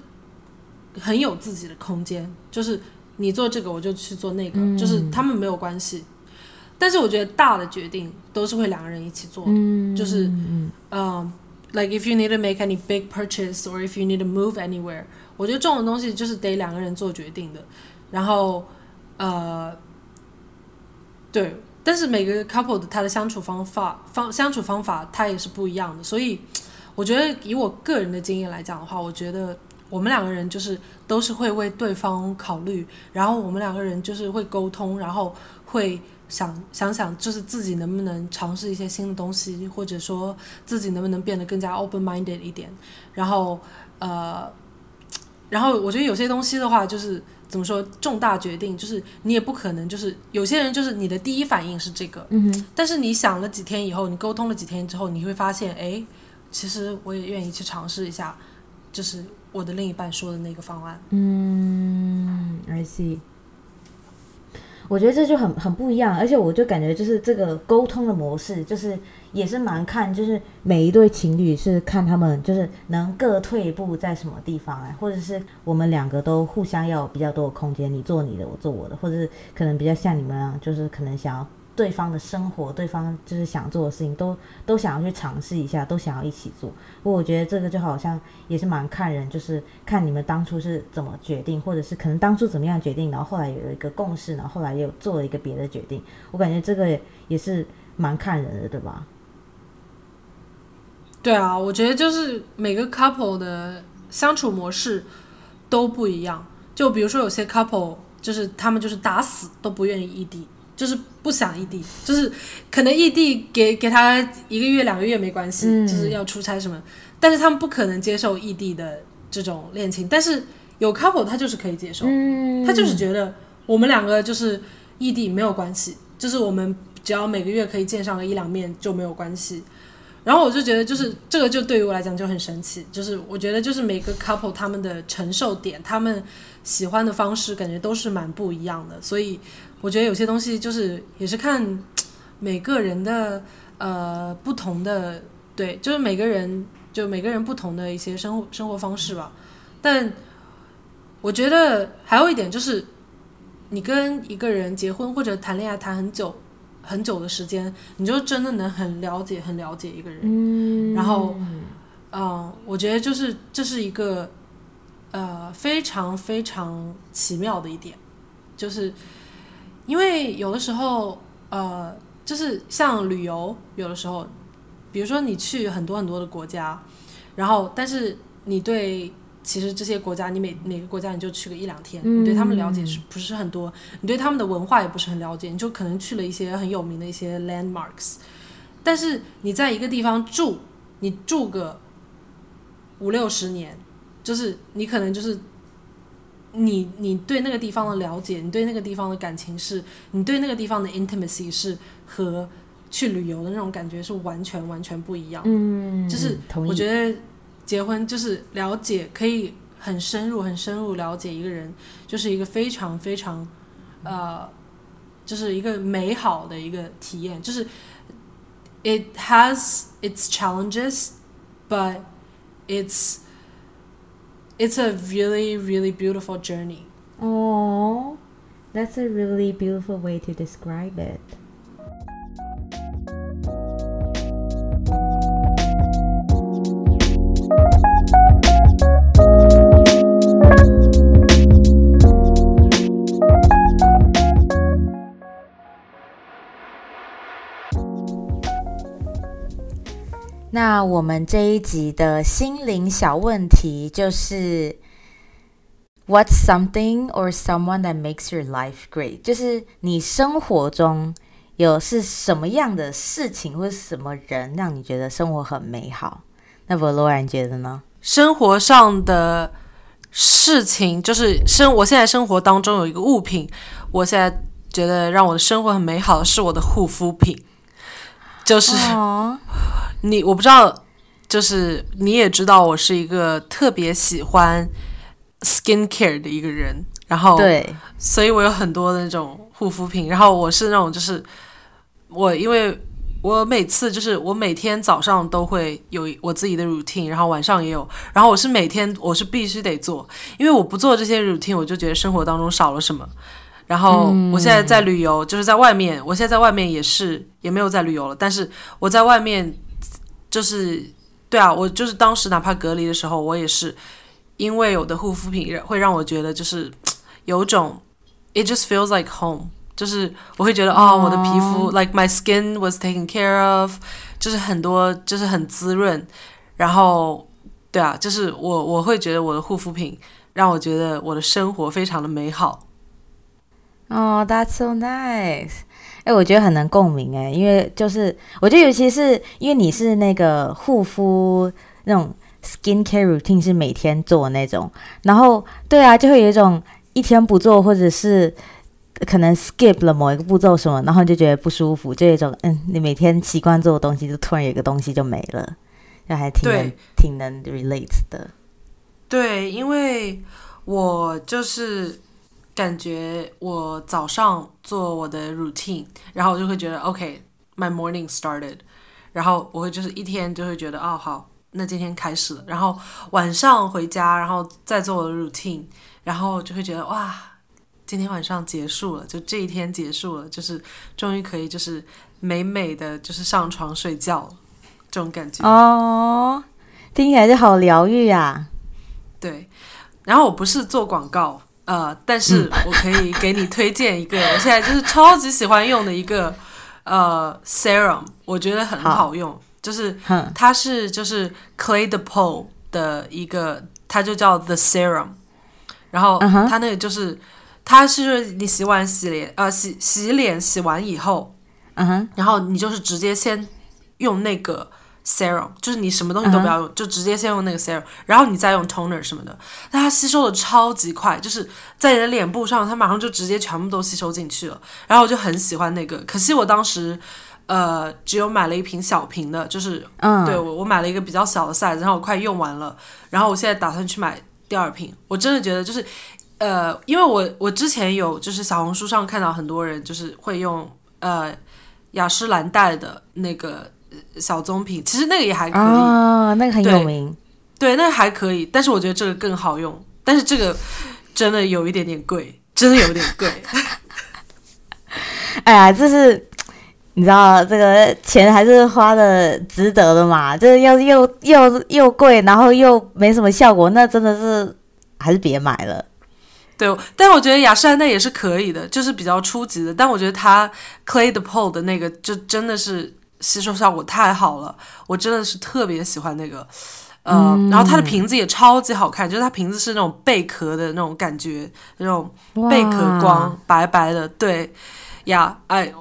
很有自己的空间，就是你做这个，我就去做那个，就是他们没有关系。但是我觉得大的决定都是会两个人一起做，就是嗯，like if you need to make any big purchase or if you need to move anywhere，我觉得这种东西就是得两个人做决定的。然后呃，对，但是每个 couple 的他的相处方法方相处方法他也是不一样的，所以我觉得以我个人的经验来讲的话，我觉得。我们两个人就是都是会为对方考虑，然后我们两个人就是会沟通，然后会想想想，就是自己能不能尝试一些新的东西，或者说自己能不能变得更加 open minded 一点。然后呃，然后我觉得有些东西的话，就是怎么说，重大决定就是你也不可能就是有些人就是你的第一反应是这个，嗯但是你想了几天以后，你沟通了几天之后，你会发现，哎，其实我也愿意去尝试一下，就是。我的另一半说的那个方案，嗯，I see。我觉得这就很很不一样，而且我就感觉就是这个沟通的模式，就是也是蛮看，就是每一对情侣是看他们就是能各退一步在什么地方哎，或者是我们两个都互相要有比较多的空间，你做你的，我做我的，或者是可能比较像你们啊，就是可能想要对方的生活，对方就是想做的事情，都都想要去尝试一下，都想要一起做。不过我觉得这个就好像也是蛮看人，就是看你们当初是怎么决定，或者是可能当初怎么样决定，然后后来有一个共识，然后后来又做了一个别的决定。我感觉这个也是蛮看人的，对吧？对啊，我觉得就是每个 couple 的相处模式都不一样。就比如说有些 couple，就是他们就是打死都不愿意异地，就是不想异地，就是可能异地给给他一个月两个月没关系，就是要出差什么，但是他们不可能接受异地的这种恋情。但是有 couple 他就是可以接受，他就是觉得我们两个就是异地没有关系，就是我们只要每个月可以见上个一两面就没有关系。然后我就觉得，就是这个就对于我来讲就很神奇，就是我觉得就是每个 couple 他们的承受点，他们喜欢的方式，感觉都是蛮不一样的。所以我觉得有些东西就是也是看 每个人的呃不同的，对，就是每个人就每个人不同的一些生活生活方式吧。但我觉得还有一点就是，你跟一个人结婚或者谈恋爱谈很久。很久的时间，你就真的能很了解、很了解一个人。嗯，然后，嗯，我觉得就是这是一个呃非常非常奇妙的一点，就是因为有的时候呃，就是像旅游，有的时候，比如说你去很多很多的国家，然后但是你对。其实这些国家，你每每个国家你就去个一两天，你对他们了解是不是很多？你对他们的文化也不是很了解，你就可能去了一些很有名的一些 landmarks。但是你在一个地方住，你住个五六十年，就是你可能就是你你对那个地方的了解，你对那个地方的感情是，你对那个地方的 intimacy 是和去旅游的那种感觉是完全完全不一样。嗯，就是我觉得。结婚就是了解，可以很深入、很深入了解一个人，就是一个非常非常，呃，就是一个美好的一个体验。就是，it has its challenges, but it's it's a really really beautiful journey. Oh, that's a really beautiful way to describe it. 那我们这一集的心灵小问题就是：What's something or someone that makes your life great？就是你生活中有是什么样的事情或者什么人让你觉得生活很美好？那 v a l o r 觉得呢？生活上的事情就是生，我现在生活当中有一个物品，我现在觉得让我的生活很美好是我的护肤品，就是。你我不知道，就是你也知道，我是一个特别喜欢 skin care 的一个人，然后对，所以我有很多的那种护肤品，然后我是那种就是我因为我每次就是我每天早上都会有我自己的 routine，然后晚上也有，然后我是每天我是必须得做，因为我不做这些 routine，我就觉得生活当中少了什么。然后我现在在旅游，就是在外面，我现在在外面也是也没有在旅游了，但是我在外面。就是，对啊，我就是当时哪怕隔离的时候，我也是因为有的护肤品会让我觉得就是有种，it just feels like home，就是我会觉得哦，我的皮肤 like my skin was taken care of，就是很多就是很滋润，然后对啊，就是我我会觉得我的护肤品让我觉得我的生活非常的美好。哦，that's so nice。哎，我觉得很能共鸣哎，因为就是我觉得，尤其是因为你是那个护肤那种 skin care routine 是每天做那种，然后对啊，就会有一种一天不做，或者是可能 skip 了某一个步骤什么，然后就觉得不舒服，就一种嗯，你每天习惯做的东西，就突然有个东西就没了，就还挺能挺能 relate 的。对，因为我就是。感觉我早上做我的 routine，然后我就会觉得 OK，my morning started，然后我会就是一天就会觉得哦好，那今天开始了。然后晚上回家，然后再做我的 routine，然后就会觉得哇，今天晚上结束了，就这一天结束了，就是终于可以就是美美的就是上床睡觉这种感觉哦，听起来就好疗愈啊。对，然后我不是做广告，呃，但是我可以给你推荐一个，我现在就是超级喜欢用的一个呃 serum，我觉得很好。用，就是它是就是 Clay de Pole 的一个，它就叫 The Serum。然后它那个就是，它是你洗碗洗脸，呃，洗洗脸洗完以后，嗯哼，然后你就是直接先用那个 serum，就是你什么东西都不要用，就直接先用那个 serum，然后你再用 toner 什么的，但它吸收的超级快，就是在你的脸部上，它马上就直接全部都吸收进去了。然后我就很喜欢那个，可惜我当时呃只有买了一瓶小瓶的，就是嗯，对我我买了一个比较小的 size，然后我快用完了，然后我现在打算去买。第二瓶，我真的觉得就是，呃，因为我我之前有就是小红书上看到很多人就是会用呃雅诗兰黛的那个小棕瓶，其实那个也还可以啊，那个很有名，对，那个还可以，但是我觉得这个更好用，但是这个真的有一点点贵，真的有点贵。哎呀，这是你知道这个钱还是花的值得的嘛？就是又又又又贵，然后又没什么效果，那真的是还是别买了。对，但我觉得雅诗兰黛也是可以的，就是比较初级的。但我觉得它 Clay de Pole 的那个就真的是吸收效果太好了，我真的是特别喜欢那个。呃，然后它的瓶子也超级好看，就是它瓶子是那种贝壳的那种感觉，那种贝壳光，白白的。对，呀，，I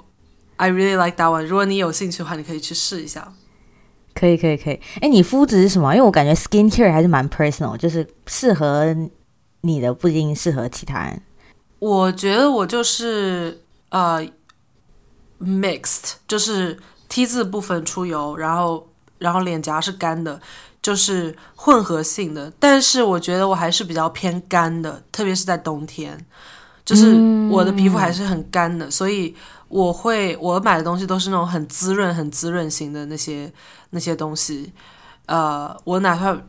I really like that one。如果你有兴趣的话，你可以去试一下。可以，可以，可以。哎，你肤质是什么？因为我感觉 skin care 还是蛮 personal，就是适合你的不一定适合其他人。我觉得我就是呃 mixed，就是 T 字部分出油，然后然后脸颊是干的，就是混合性的。但是我觉得我还是比较偏干的，特别是在冬天，就是我的皮肤还是很干的，所以。我会，我买的东西都是那种很滋润、很滋润型的那些那些东西。呃，我哪怕，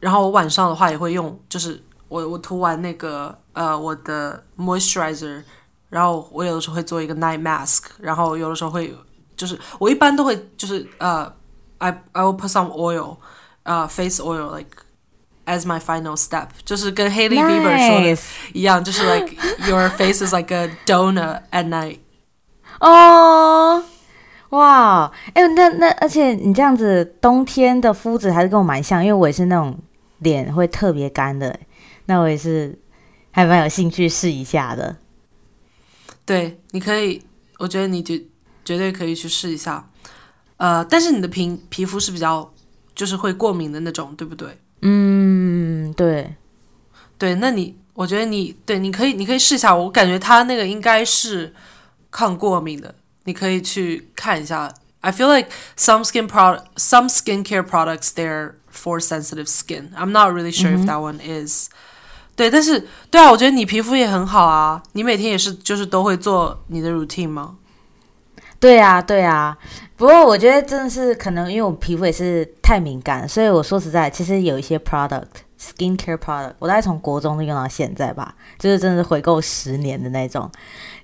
然后我晚上的话也会用，就是我我涂完那个呃我的 moisturizer，然后我有的时候会做一个 night mask，然后有的时候会就是我一般都会就是呃，I I will put some oil，呃，face oil like as my final step，就是跟 Haley Bieber 说的一样，就是 like your face is like a donut at night。哦，哇，哎，那那而且你这样子，冬天的肤质还是跟我蛮像，因为我也是那种脸会特别干的，那我也是还蛮有兴趣试一下的。对，你可以，我觉得你绝绝对可以去试一下。呃，但是你的皮皮肤是比较就是会过敏的那种，对不对？嗯，对，对，那你我觉得你对，你可以你可以试一下，我感觉它那个应该是。抗过敏的，你可以去看一下。I feel like some skin product, some skincare products, they're for sensitive skin. I'm not really sure if that one is. 对，但是对啊，我觉得你皮肤也很好啊。你每天也是就是都会做你的 routine 吗？对啊，对啊。不过我觉得真的是可能因为我皮肤也是太敏感，所以我说实在，其实有一些 product。Skincare product，我大概从国中就用到现在吧，就是真的是回购十年的那种，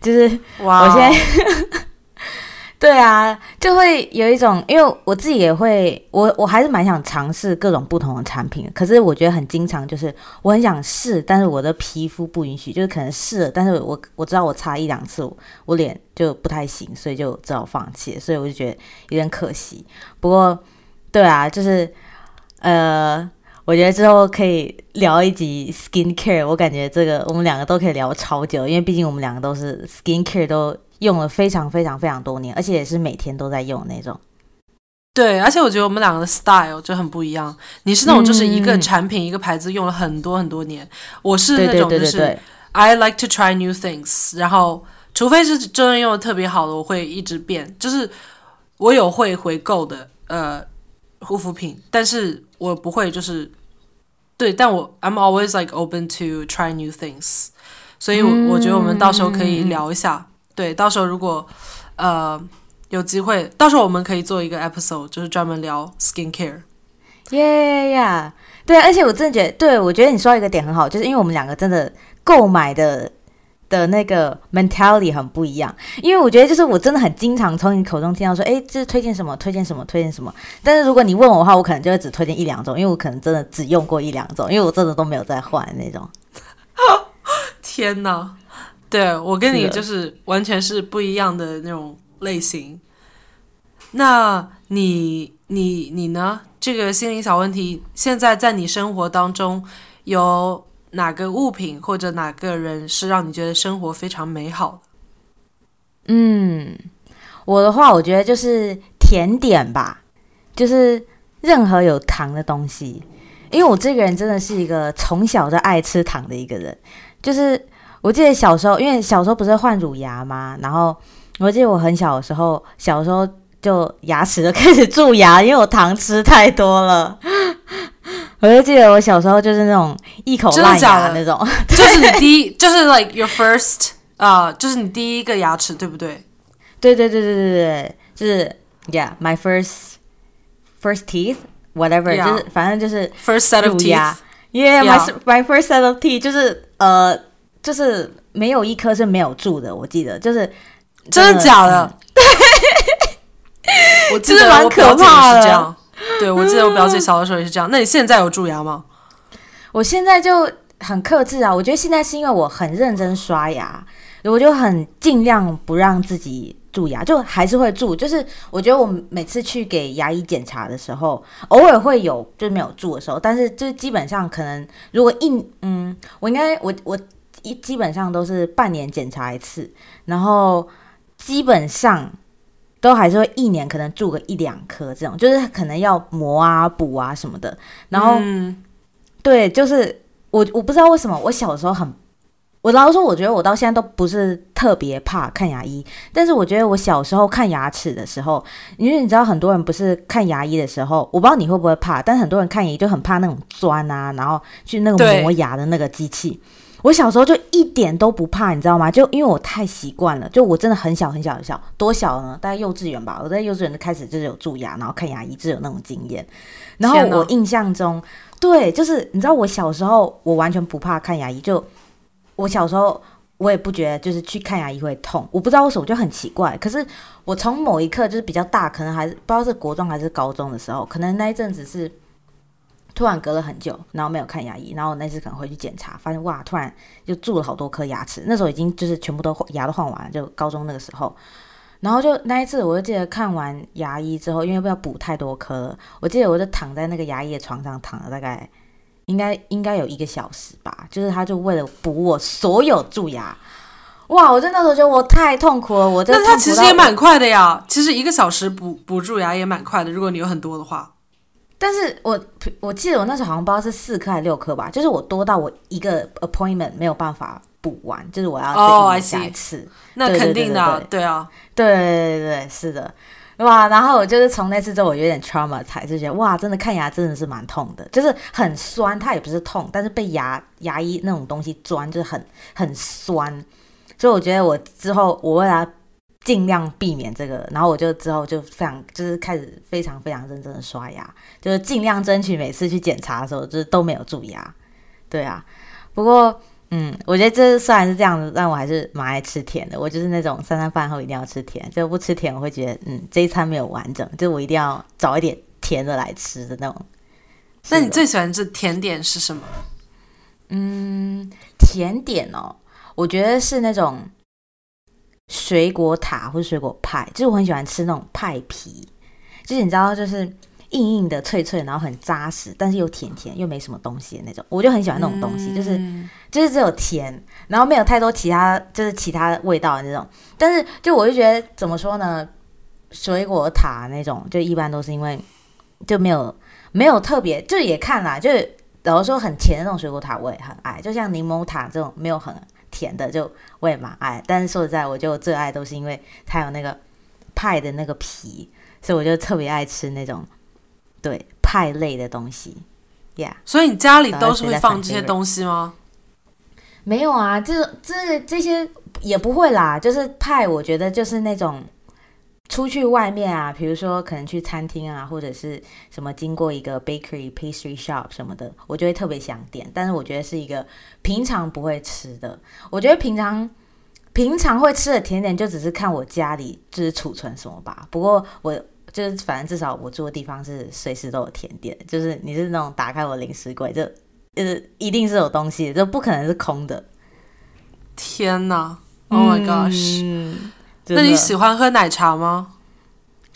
就是我现在，对啊，就会有一种，因为我自己也会，我我还是蛮想尝试各种不同的产品，可是我觉得很经常就是我很想试，但是我的皮肤不允许，就是可能试了，但是我我知道我擦一两次，我脸就不太行，所以就只好放弃，所以我就觉得有点可惜。不过，对啊，就是呃。我觉得之后可以聊一集 skin care，我感觉这个我们两个都可以聊超久，因为毕竟我们两个都是 skin care 都用了非常非常非常多年，而且也是每天都在用那种。对，而且我觉得我们两个的 style 就很不一样。你是那种就是一个产品一个牌子用了很多很多年，我是那种就是 I like to try new things，然后除非是真的用的特别好的，我会一直变。就是我有会回购的呃护肤品，但是。我不会，就是对，但我 I'm always like open to try new things，所以，我我觉得我们到时候可以聊一下。对，到时候如果呃有机会，到时候我们可以做一个 episode，就是专门聊 skin care。耶呀，对，而且我真的觉得，对我觉得你说到一个点很好，就是因为我们两个真的购买的。的那个 mentality 很不一样，因为我觉得就是我真的很经常从你口中听到说，哎，这是推荐什么，推荐什么，推荐什么。但是如果你问我的话，我可能就会只推荐一两种，因为我可能真的只用过一两种，因为我真的都没有再换那种。天哪，对我跟你就是完全是不一样的那种类型。那你你你呢？这个心灵小问题，现在在你生活当中有？哪个物品或者哪个人是让你觉得生活非常美好嗯，我的话，我觉得就是甜点吧，就是任何有糖的东西。因为我这个人真的是一个从小就爱吃糖的一个人。就是我记得小时候，因为小时候不是换乳牙吗？然后我记得我很小的时候，小时候就牙齿就开始蛀牙，因为我糖吃太多了。我就记得我小时候就是那种一口烂牙那种，就是你第一，就是 like your first 啊，就是你第一个牙齿，对不对？对对对对对对，就是 yeah my first first teeth whatever，就是反正就是 first set of teeth，yeah my my first set of teeth 就是呃就是没有一颗是没有蛀的，我记得就是真的假的？我记得蛮可怕的。对，我记得我表姐小的时候也是这样。那你现在有蛀牙吗？我现在就很克制啊。我觉得现在是因为我很认真刷牙，我就很尽量不让自己蛀牙，就还是会蛀。就是我觉得我每次去给牙医检查的时候，偶尔会有就是没有蛀的时候，但是就是基本上可能如果一嗯，我应该我我一基本上都是半年检查一次，然后基本上。都还是会一年可能蛀个一两颗这种，就是可能要磨啊补啊什么的。然后，对，就是我我不知道为什么我小时候很，我老实说，我觉得我到现在都不是特别怕看牙医。但是我觉得我小时候看牙齿的时候，因为你知道很多人不是看牙医的时候，我不知道你会不会怕，但很多人看牙医就很怕那种钻啊，然后去那个磨牙的那个机器。我小时候就一点都不怕，你知道吗？就因为我太习惯了，就我真的很小很小很小，多小呢？大概幼稚园吧。我在幼稚园就开始就是有蛀牙，然后看牙医就有那种经验。然后我印象中，对，就是你知道我小时候我完全不怕看牙医，就我小时候我也不觉得就是去看牙医会痛，我不知道为什么就很奇怪。可是我从某一刻就是比较大，可能还是不知道是国中还是高中的时候，可能那一阵子是。突然隔了很久，然后没有看牙医，然后那次可能回去检查，发现哇，突然就蛀了好多颗牙齿。那时候已经就是全部都牙都换完了，就高中那个时候。然后就那一次，我就记得看完牙医之后，因为不要补太多颗，我记得我就躺在那个牙医的床上躺了大概应该应该有一个小时吧，就是他就为了补我所有蛀牙。哇，我真的时候觉得我太痛苦了。我那他其实也蛮快的呀，其实一个小时补补蛀牙也蛮快的，如果你有很多的话。但是我我记得我那时候好像不知道是四颗还是六颗吧，就是我多到我一个 appointment 没有办法补完，就是我要再下一次。那肯定的，对啊，对对对对，是的，哇！然后我就是从那次之后，我有点 trauma，才就觉得哇，真的看牙真的是蛮痛的，就是很酸，它也不是痛，但是被牙牙医那种东西钻，就是很很酸，所以我觉得我之后我为了。尽量避免这个，然后我就之后就非常就是开始非常非常认真的刷牙，就是尽量争取每次去检查的时候就是都没有蛀牙。对啊，不过嗯，我觉得这虽然是这样子，但我还是蛮爱吃甜的。我就是那种三餐饭后一定要吃甜，就不吃甜我会觉得嗯这一餐没有完整，就我一定要找一点甜的来吃的那种。那你最喜欢吃甜点是什么？嗯，甜点哦，我觉得是那种。水果塔或者水果派，就是我很喜欢吃那种派皮，就是你知道，就是硬硬的、脆脆，然后很扎实，但是又甜甜又没什么东西的那种，我就很喜欢那种东西，就是就是只有甜，然后没有太多其他就是其他味道的那种。但是就我就觉得怎么说呢，水果塔那种就一般都是因为就没有没有特别，就也看啦，就是假如说很甜的那种水果塔，我也很爱，就像柠檬塔这种没有很。甜的就我也蛮爱，但是说实在，我就最爱都是因为它有那个派的那个皮，所以我就特别爱吃那种对派类的东西，Yeah。所以你家里都是会放这些东西吗？没有啊，这这这些也不会啦，就是派，我觉得就是那种。出去外面啊，比如说可能去餐厅啊，或者是什么经过一个 bakery pastry shop 什么的，我就会特别想点。但是我觉得是一个平常不会吃的。我觉得平常平常会吃的甜点就只是看我家里就是储存什么吧。不过我就是反正至少我住的地方是随时都有甜点，就是你是那种打开我零食柜就呃一定是有东西，就不可能是空的。天哪！Oh my gosh！那你喜欢喝奶茶吗？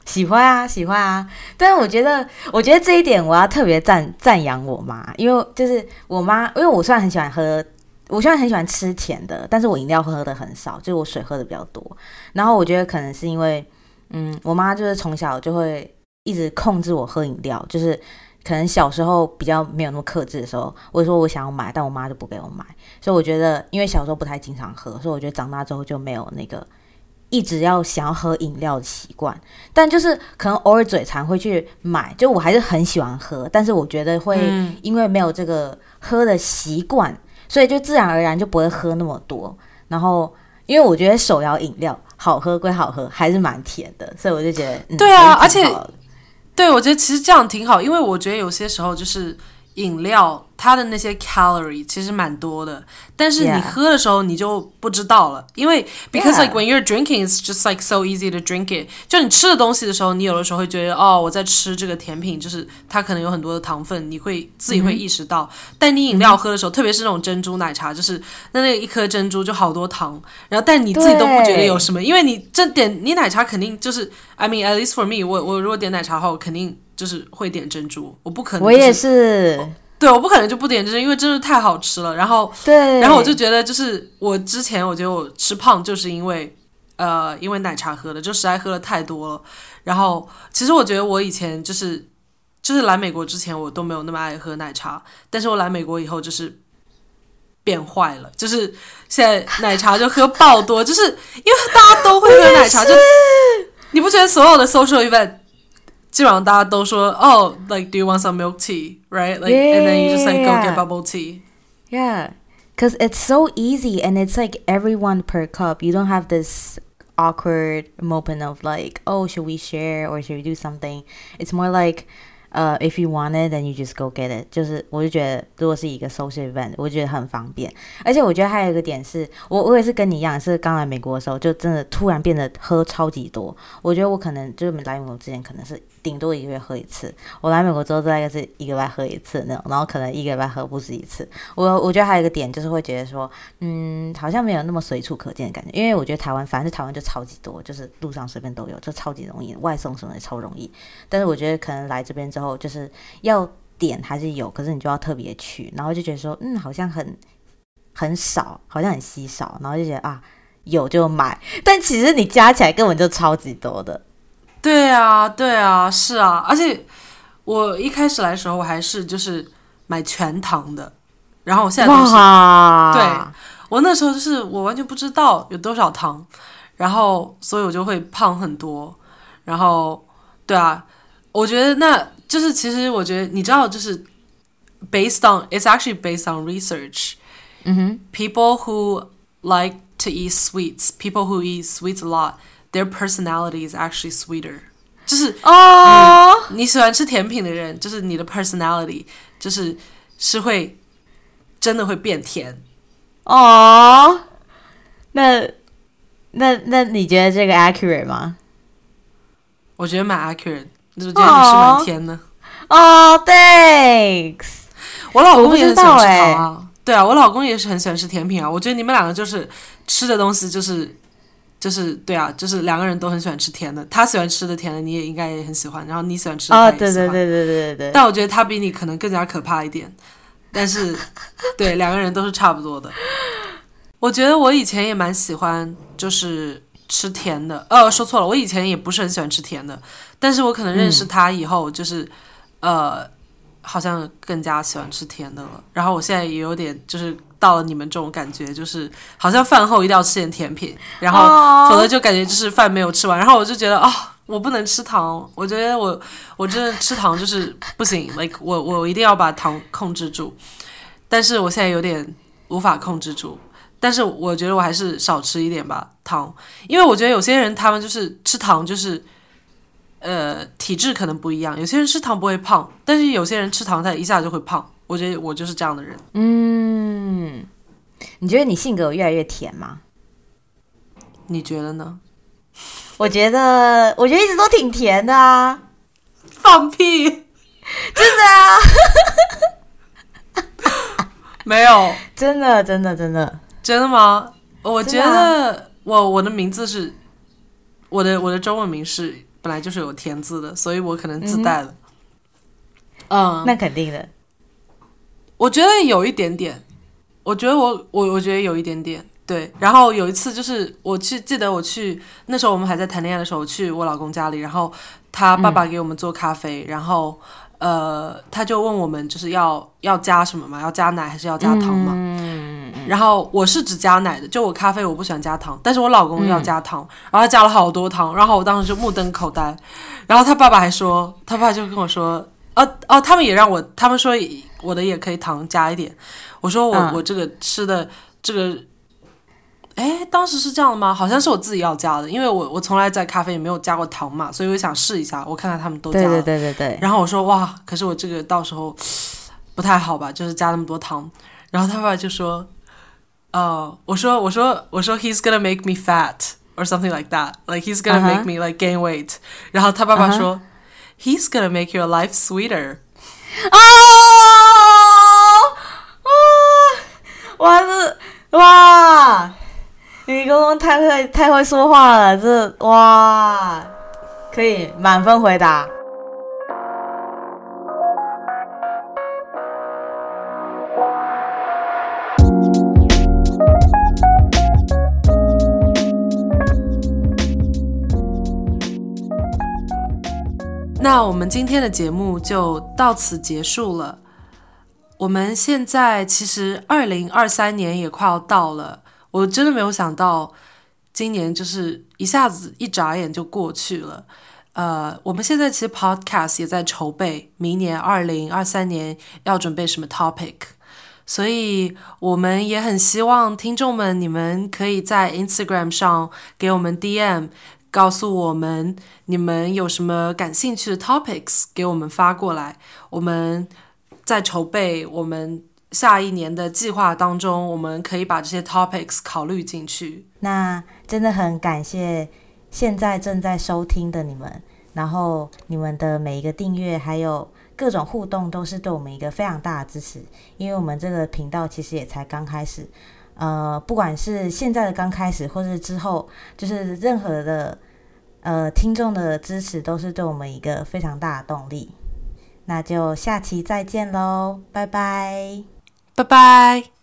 喜欢啊，喜欢啊。但是我觉得，我觉得这一点我要特别赞赞扬我妈，因为就是我妈，因为我虽然很喜欢喝，我虽然很喜欢吃甜的，但是我饮料喝的很少，就是我水喝的比较多。然后我觉得可能是因为，嗯，我妈就是从小就会一直控制我喝饮料，就是可能小时候比较没有那么克制的时候，我说我想要买，但我妈就不给我买。所以我觉得，因为小时候不太经常喝，所以我觉得长大之后就没有那个。一直要想要喝饮料的习惯，但就是可能偶尔嘴馋会去买，就我还是很喜欢喝，但是我觉得会因为没有这个喝的习惯，所以就自然而然就不会喝那么多。然后因为我觉得手摇饮料好喝归好喝，还是蛮甜的，所以我就觉得对啊，而且对我觉得其实这样挺好，因为我觉得有些时候就是饮料。它的那些 calorie 其实蛮多的，但是你喝的时候你就不知道了，因为 because like when you're drinking it's just like so easy to drink it。就你吃的东西的时候，你有的时候会觉得哦，我在吃这个甜品，就是它可能有很多的糖分，你会自己会意识到。但你饮料喝的时候，特别是那种珍珠奶茶，就是那那一颗珍珠就好多糖，然后但你自己都不觉得有什么，因为你这点你奶茶肯定就是 I mean at least for me，我我如果点奶茶的话，我肯定就是会点珍珠，我不可能。我也是。对，我不可能就不点珍珠，因为真的太好吃了。然后，对，然后我就觉得，就是我之前我觉得我吃胖，就是因为，呃，因为奶茶喝的，就实在喝的太多了。然后，其实我觉得我以前就是，就是来美国之前，我都没有那么爱喝奶茶。但是我来美国以后，就是变坏了，就是现在奶茶就喝爆多，就是因为大家都会喝奶茶，就你不觉得所有的 social event？基本上大家都说哦，like do you want some milk tea, right? Like and then you just like go get bubble tea. Yeah, because it's so easy and it's like everyone per cup. You don't have this awkward moment of like, oh, should we share or should we do something? It's more like uh, if you want it, then you just go get it。就是我就觉得，如果是一个 social event，我觉得很方便。而且我觉得还有一个点是，我我也是跟你一样，是刚来美国的时候，就真的突然变得喝超级多。我觉得我可能就是来美国之前，可能是 顶多一个月喝一次。我来美国之后，大概是一个礼拜喝一次那种，然后可能一个礼拜喝不止一次。我我觉得还有一个点就是会觉得说，嗯，好像没有那么随处可见的感觉。因为我觉得台湾，反正台湾就超级多，就是路上随便都有，就超级容易，外送什么也超容易。但是我觉得可能来这边。之后就是要点还是有，可是你就要特别去，然后就觉得说，嗯，好像很很少，好像很稀少，然后就觉得啊，有就买，但其实你加起来根本就超级多的。对啊，对啊，是啊，而且我一开始来的时候，我还是就是买全糖的，然后我现在都是，对我那时候就是我完全不知道有多少糖，然后所以我就会胖很多，然后对啊，我觉得那。就是其实我觉得你知道，就是 based on it's actually based on research. 嗯哼 People who like to eat sweets, people who eat sweets a lot, their personality is actually sweeter. 就是哦，你喜欢吃甜品的人，就是你的 personality 就是是会真的会变甜哦。那那那你觉得这个 accurate 吗？我觉得蛮 accurate。就是觉得你是蛮甜的哦，Thanks。我老公也很喜欢吃糖啊，对啊，我老公也是很喜欢吃甜品啊。我觉得你们两个就是吃的东西就是就是对啊，就是两个人都很喜欢吃甜的。他喜欢吃的甜的，你也应该也很喜欢。然后你喜欢吃的，哦，对对对对对对。但我觉得他比你可能更加可怕一点。但是，对两个人都是差不多的。我觉得我以前也蛮喜欢，就是。吃甜的，呃，说错了，我以前也不是很喜欢吃甜的，但是我可能认识他以后，就是，呃，好像更加喜欢吃甜的了。然后我现在也有点，就是到了你们这种感觉，就是好像饭后一定要吃点甜品，然后否则就感觉就是饭没有吃完。然后我就觉得哦，我不能吃糖，我觉得我我真的吃糖就是不行，like 我我一定要把糖控制住，但是我现在有点无法控制住。但是我觉得我还是少吃一点吧糖，因为我觉得有些人他们就是吃糖就是，呃，体质可能不一样。有些人吃糖不会胖，但是有些人吃糖他一下就会胖。我觉得我就是这样的人。嗯，你觉得你性格越来越甜吗？你觉得呢？我觉得，我觉得一直都挺甜的啊！放屁，真的啊？没有，真的，真的，真的，真的吗？我觉得我我的名字是我的我的中文名是本来就是有甜字的，所以我可能自带了。嗯，那肯定的。我觉得有一点点，我觉得我我我觉得有一点点。对，然后有一次就是我去，记得我去那时候我们还在谈恋爱的时候，去我老公家里，然后他爸爸给我们做咖啡，然后呃他就问我们就是要要加什么嘛，要加奶还是要加糖嘛？嗯然后我是只加奶的，就我咖啡我不喜欢加糖，但是我老公要加糖，然后他加了好多糖，然后我当时就目瞪口呆，然后他爸爸还说，他爸就跟我说，哦哦，他们也让我，他们说我的也可以糖加一点，我说我我这个吃的这个。哎，当时是这样的吗？好像是我自己要加的，因为我我从来在咖啡也没有加过糖嘛，所以我想试一下。我看看他们都加了，对对对对对。然后我说哇，可是我这个到时候不太好吧，就是加那么多糖。然后他爸爸就说，呃，我说我说我说 he's gonna make me fat or something like that，like he's gonna make me like gain weight。然后他爸爸说，he's gonna make your life sweeter。哇是哇。你公公太会太会说话了，这哇，可以满分回答。那我们今天的节目就到此结束了。我们现在其实二零二三年也快要到了。我真的没有想到，今年就是一下子一眨眼就过去了。呃，我们现在其实 podcast 也在筹备，明年二零二三年要准备什么 topic，所以我们也很希望听众们，你们可以在 Instagram 上给我们 DM，告诉我们你们有什么感兴趣的 topics，给我们发过来。我们在筹备我们。下一年的计划当中，我们可以把这些 topics 考虑进去。那真的很感谢现在正在收听的你们，然后你们的每一个订阅还有各种互动，都是对我们一个非常大的支持。因为我们这个频道其实也才刚开始，呃，不管是现在的刚开始，或是之后，就是任何的呃听众的支持，都是对我们一个非常大的动力。那就下期再见喽，拜拜。拜拜。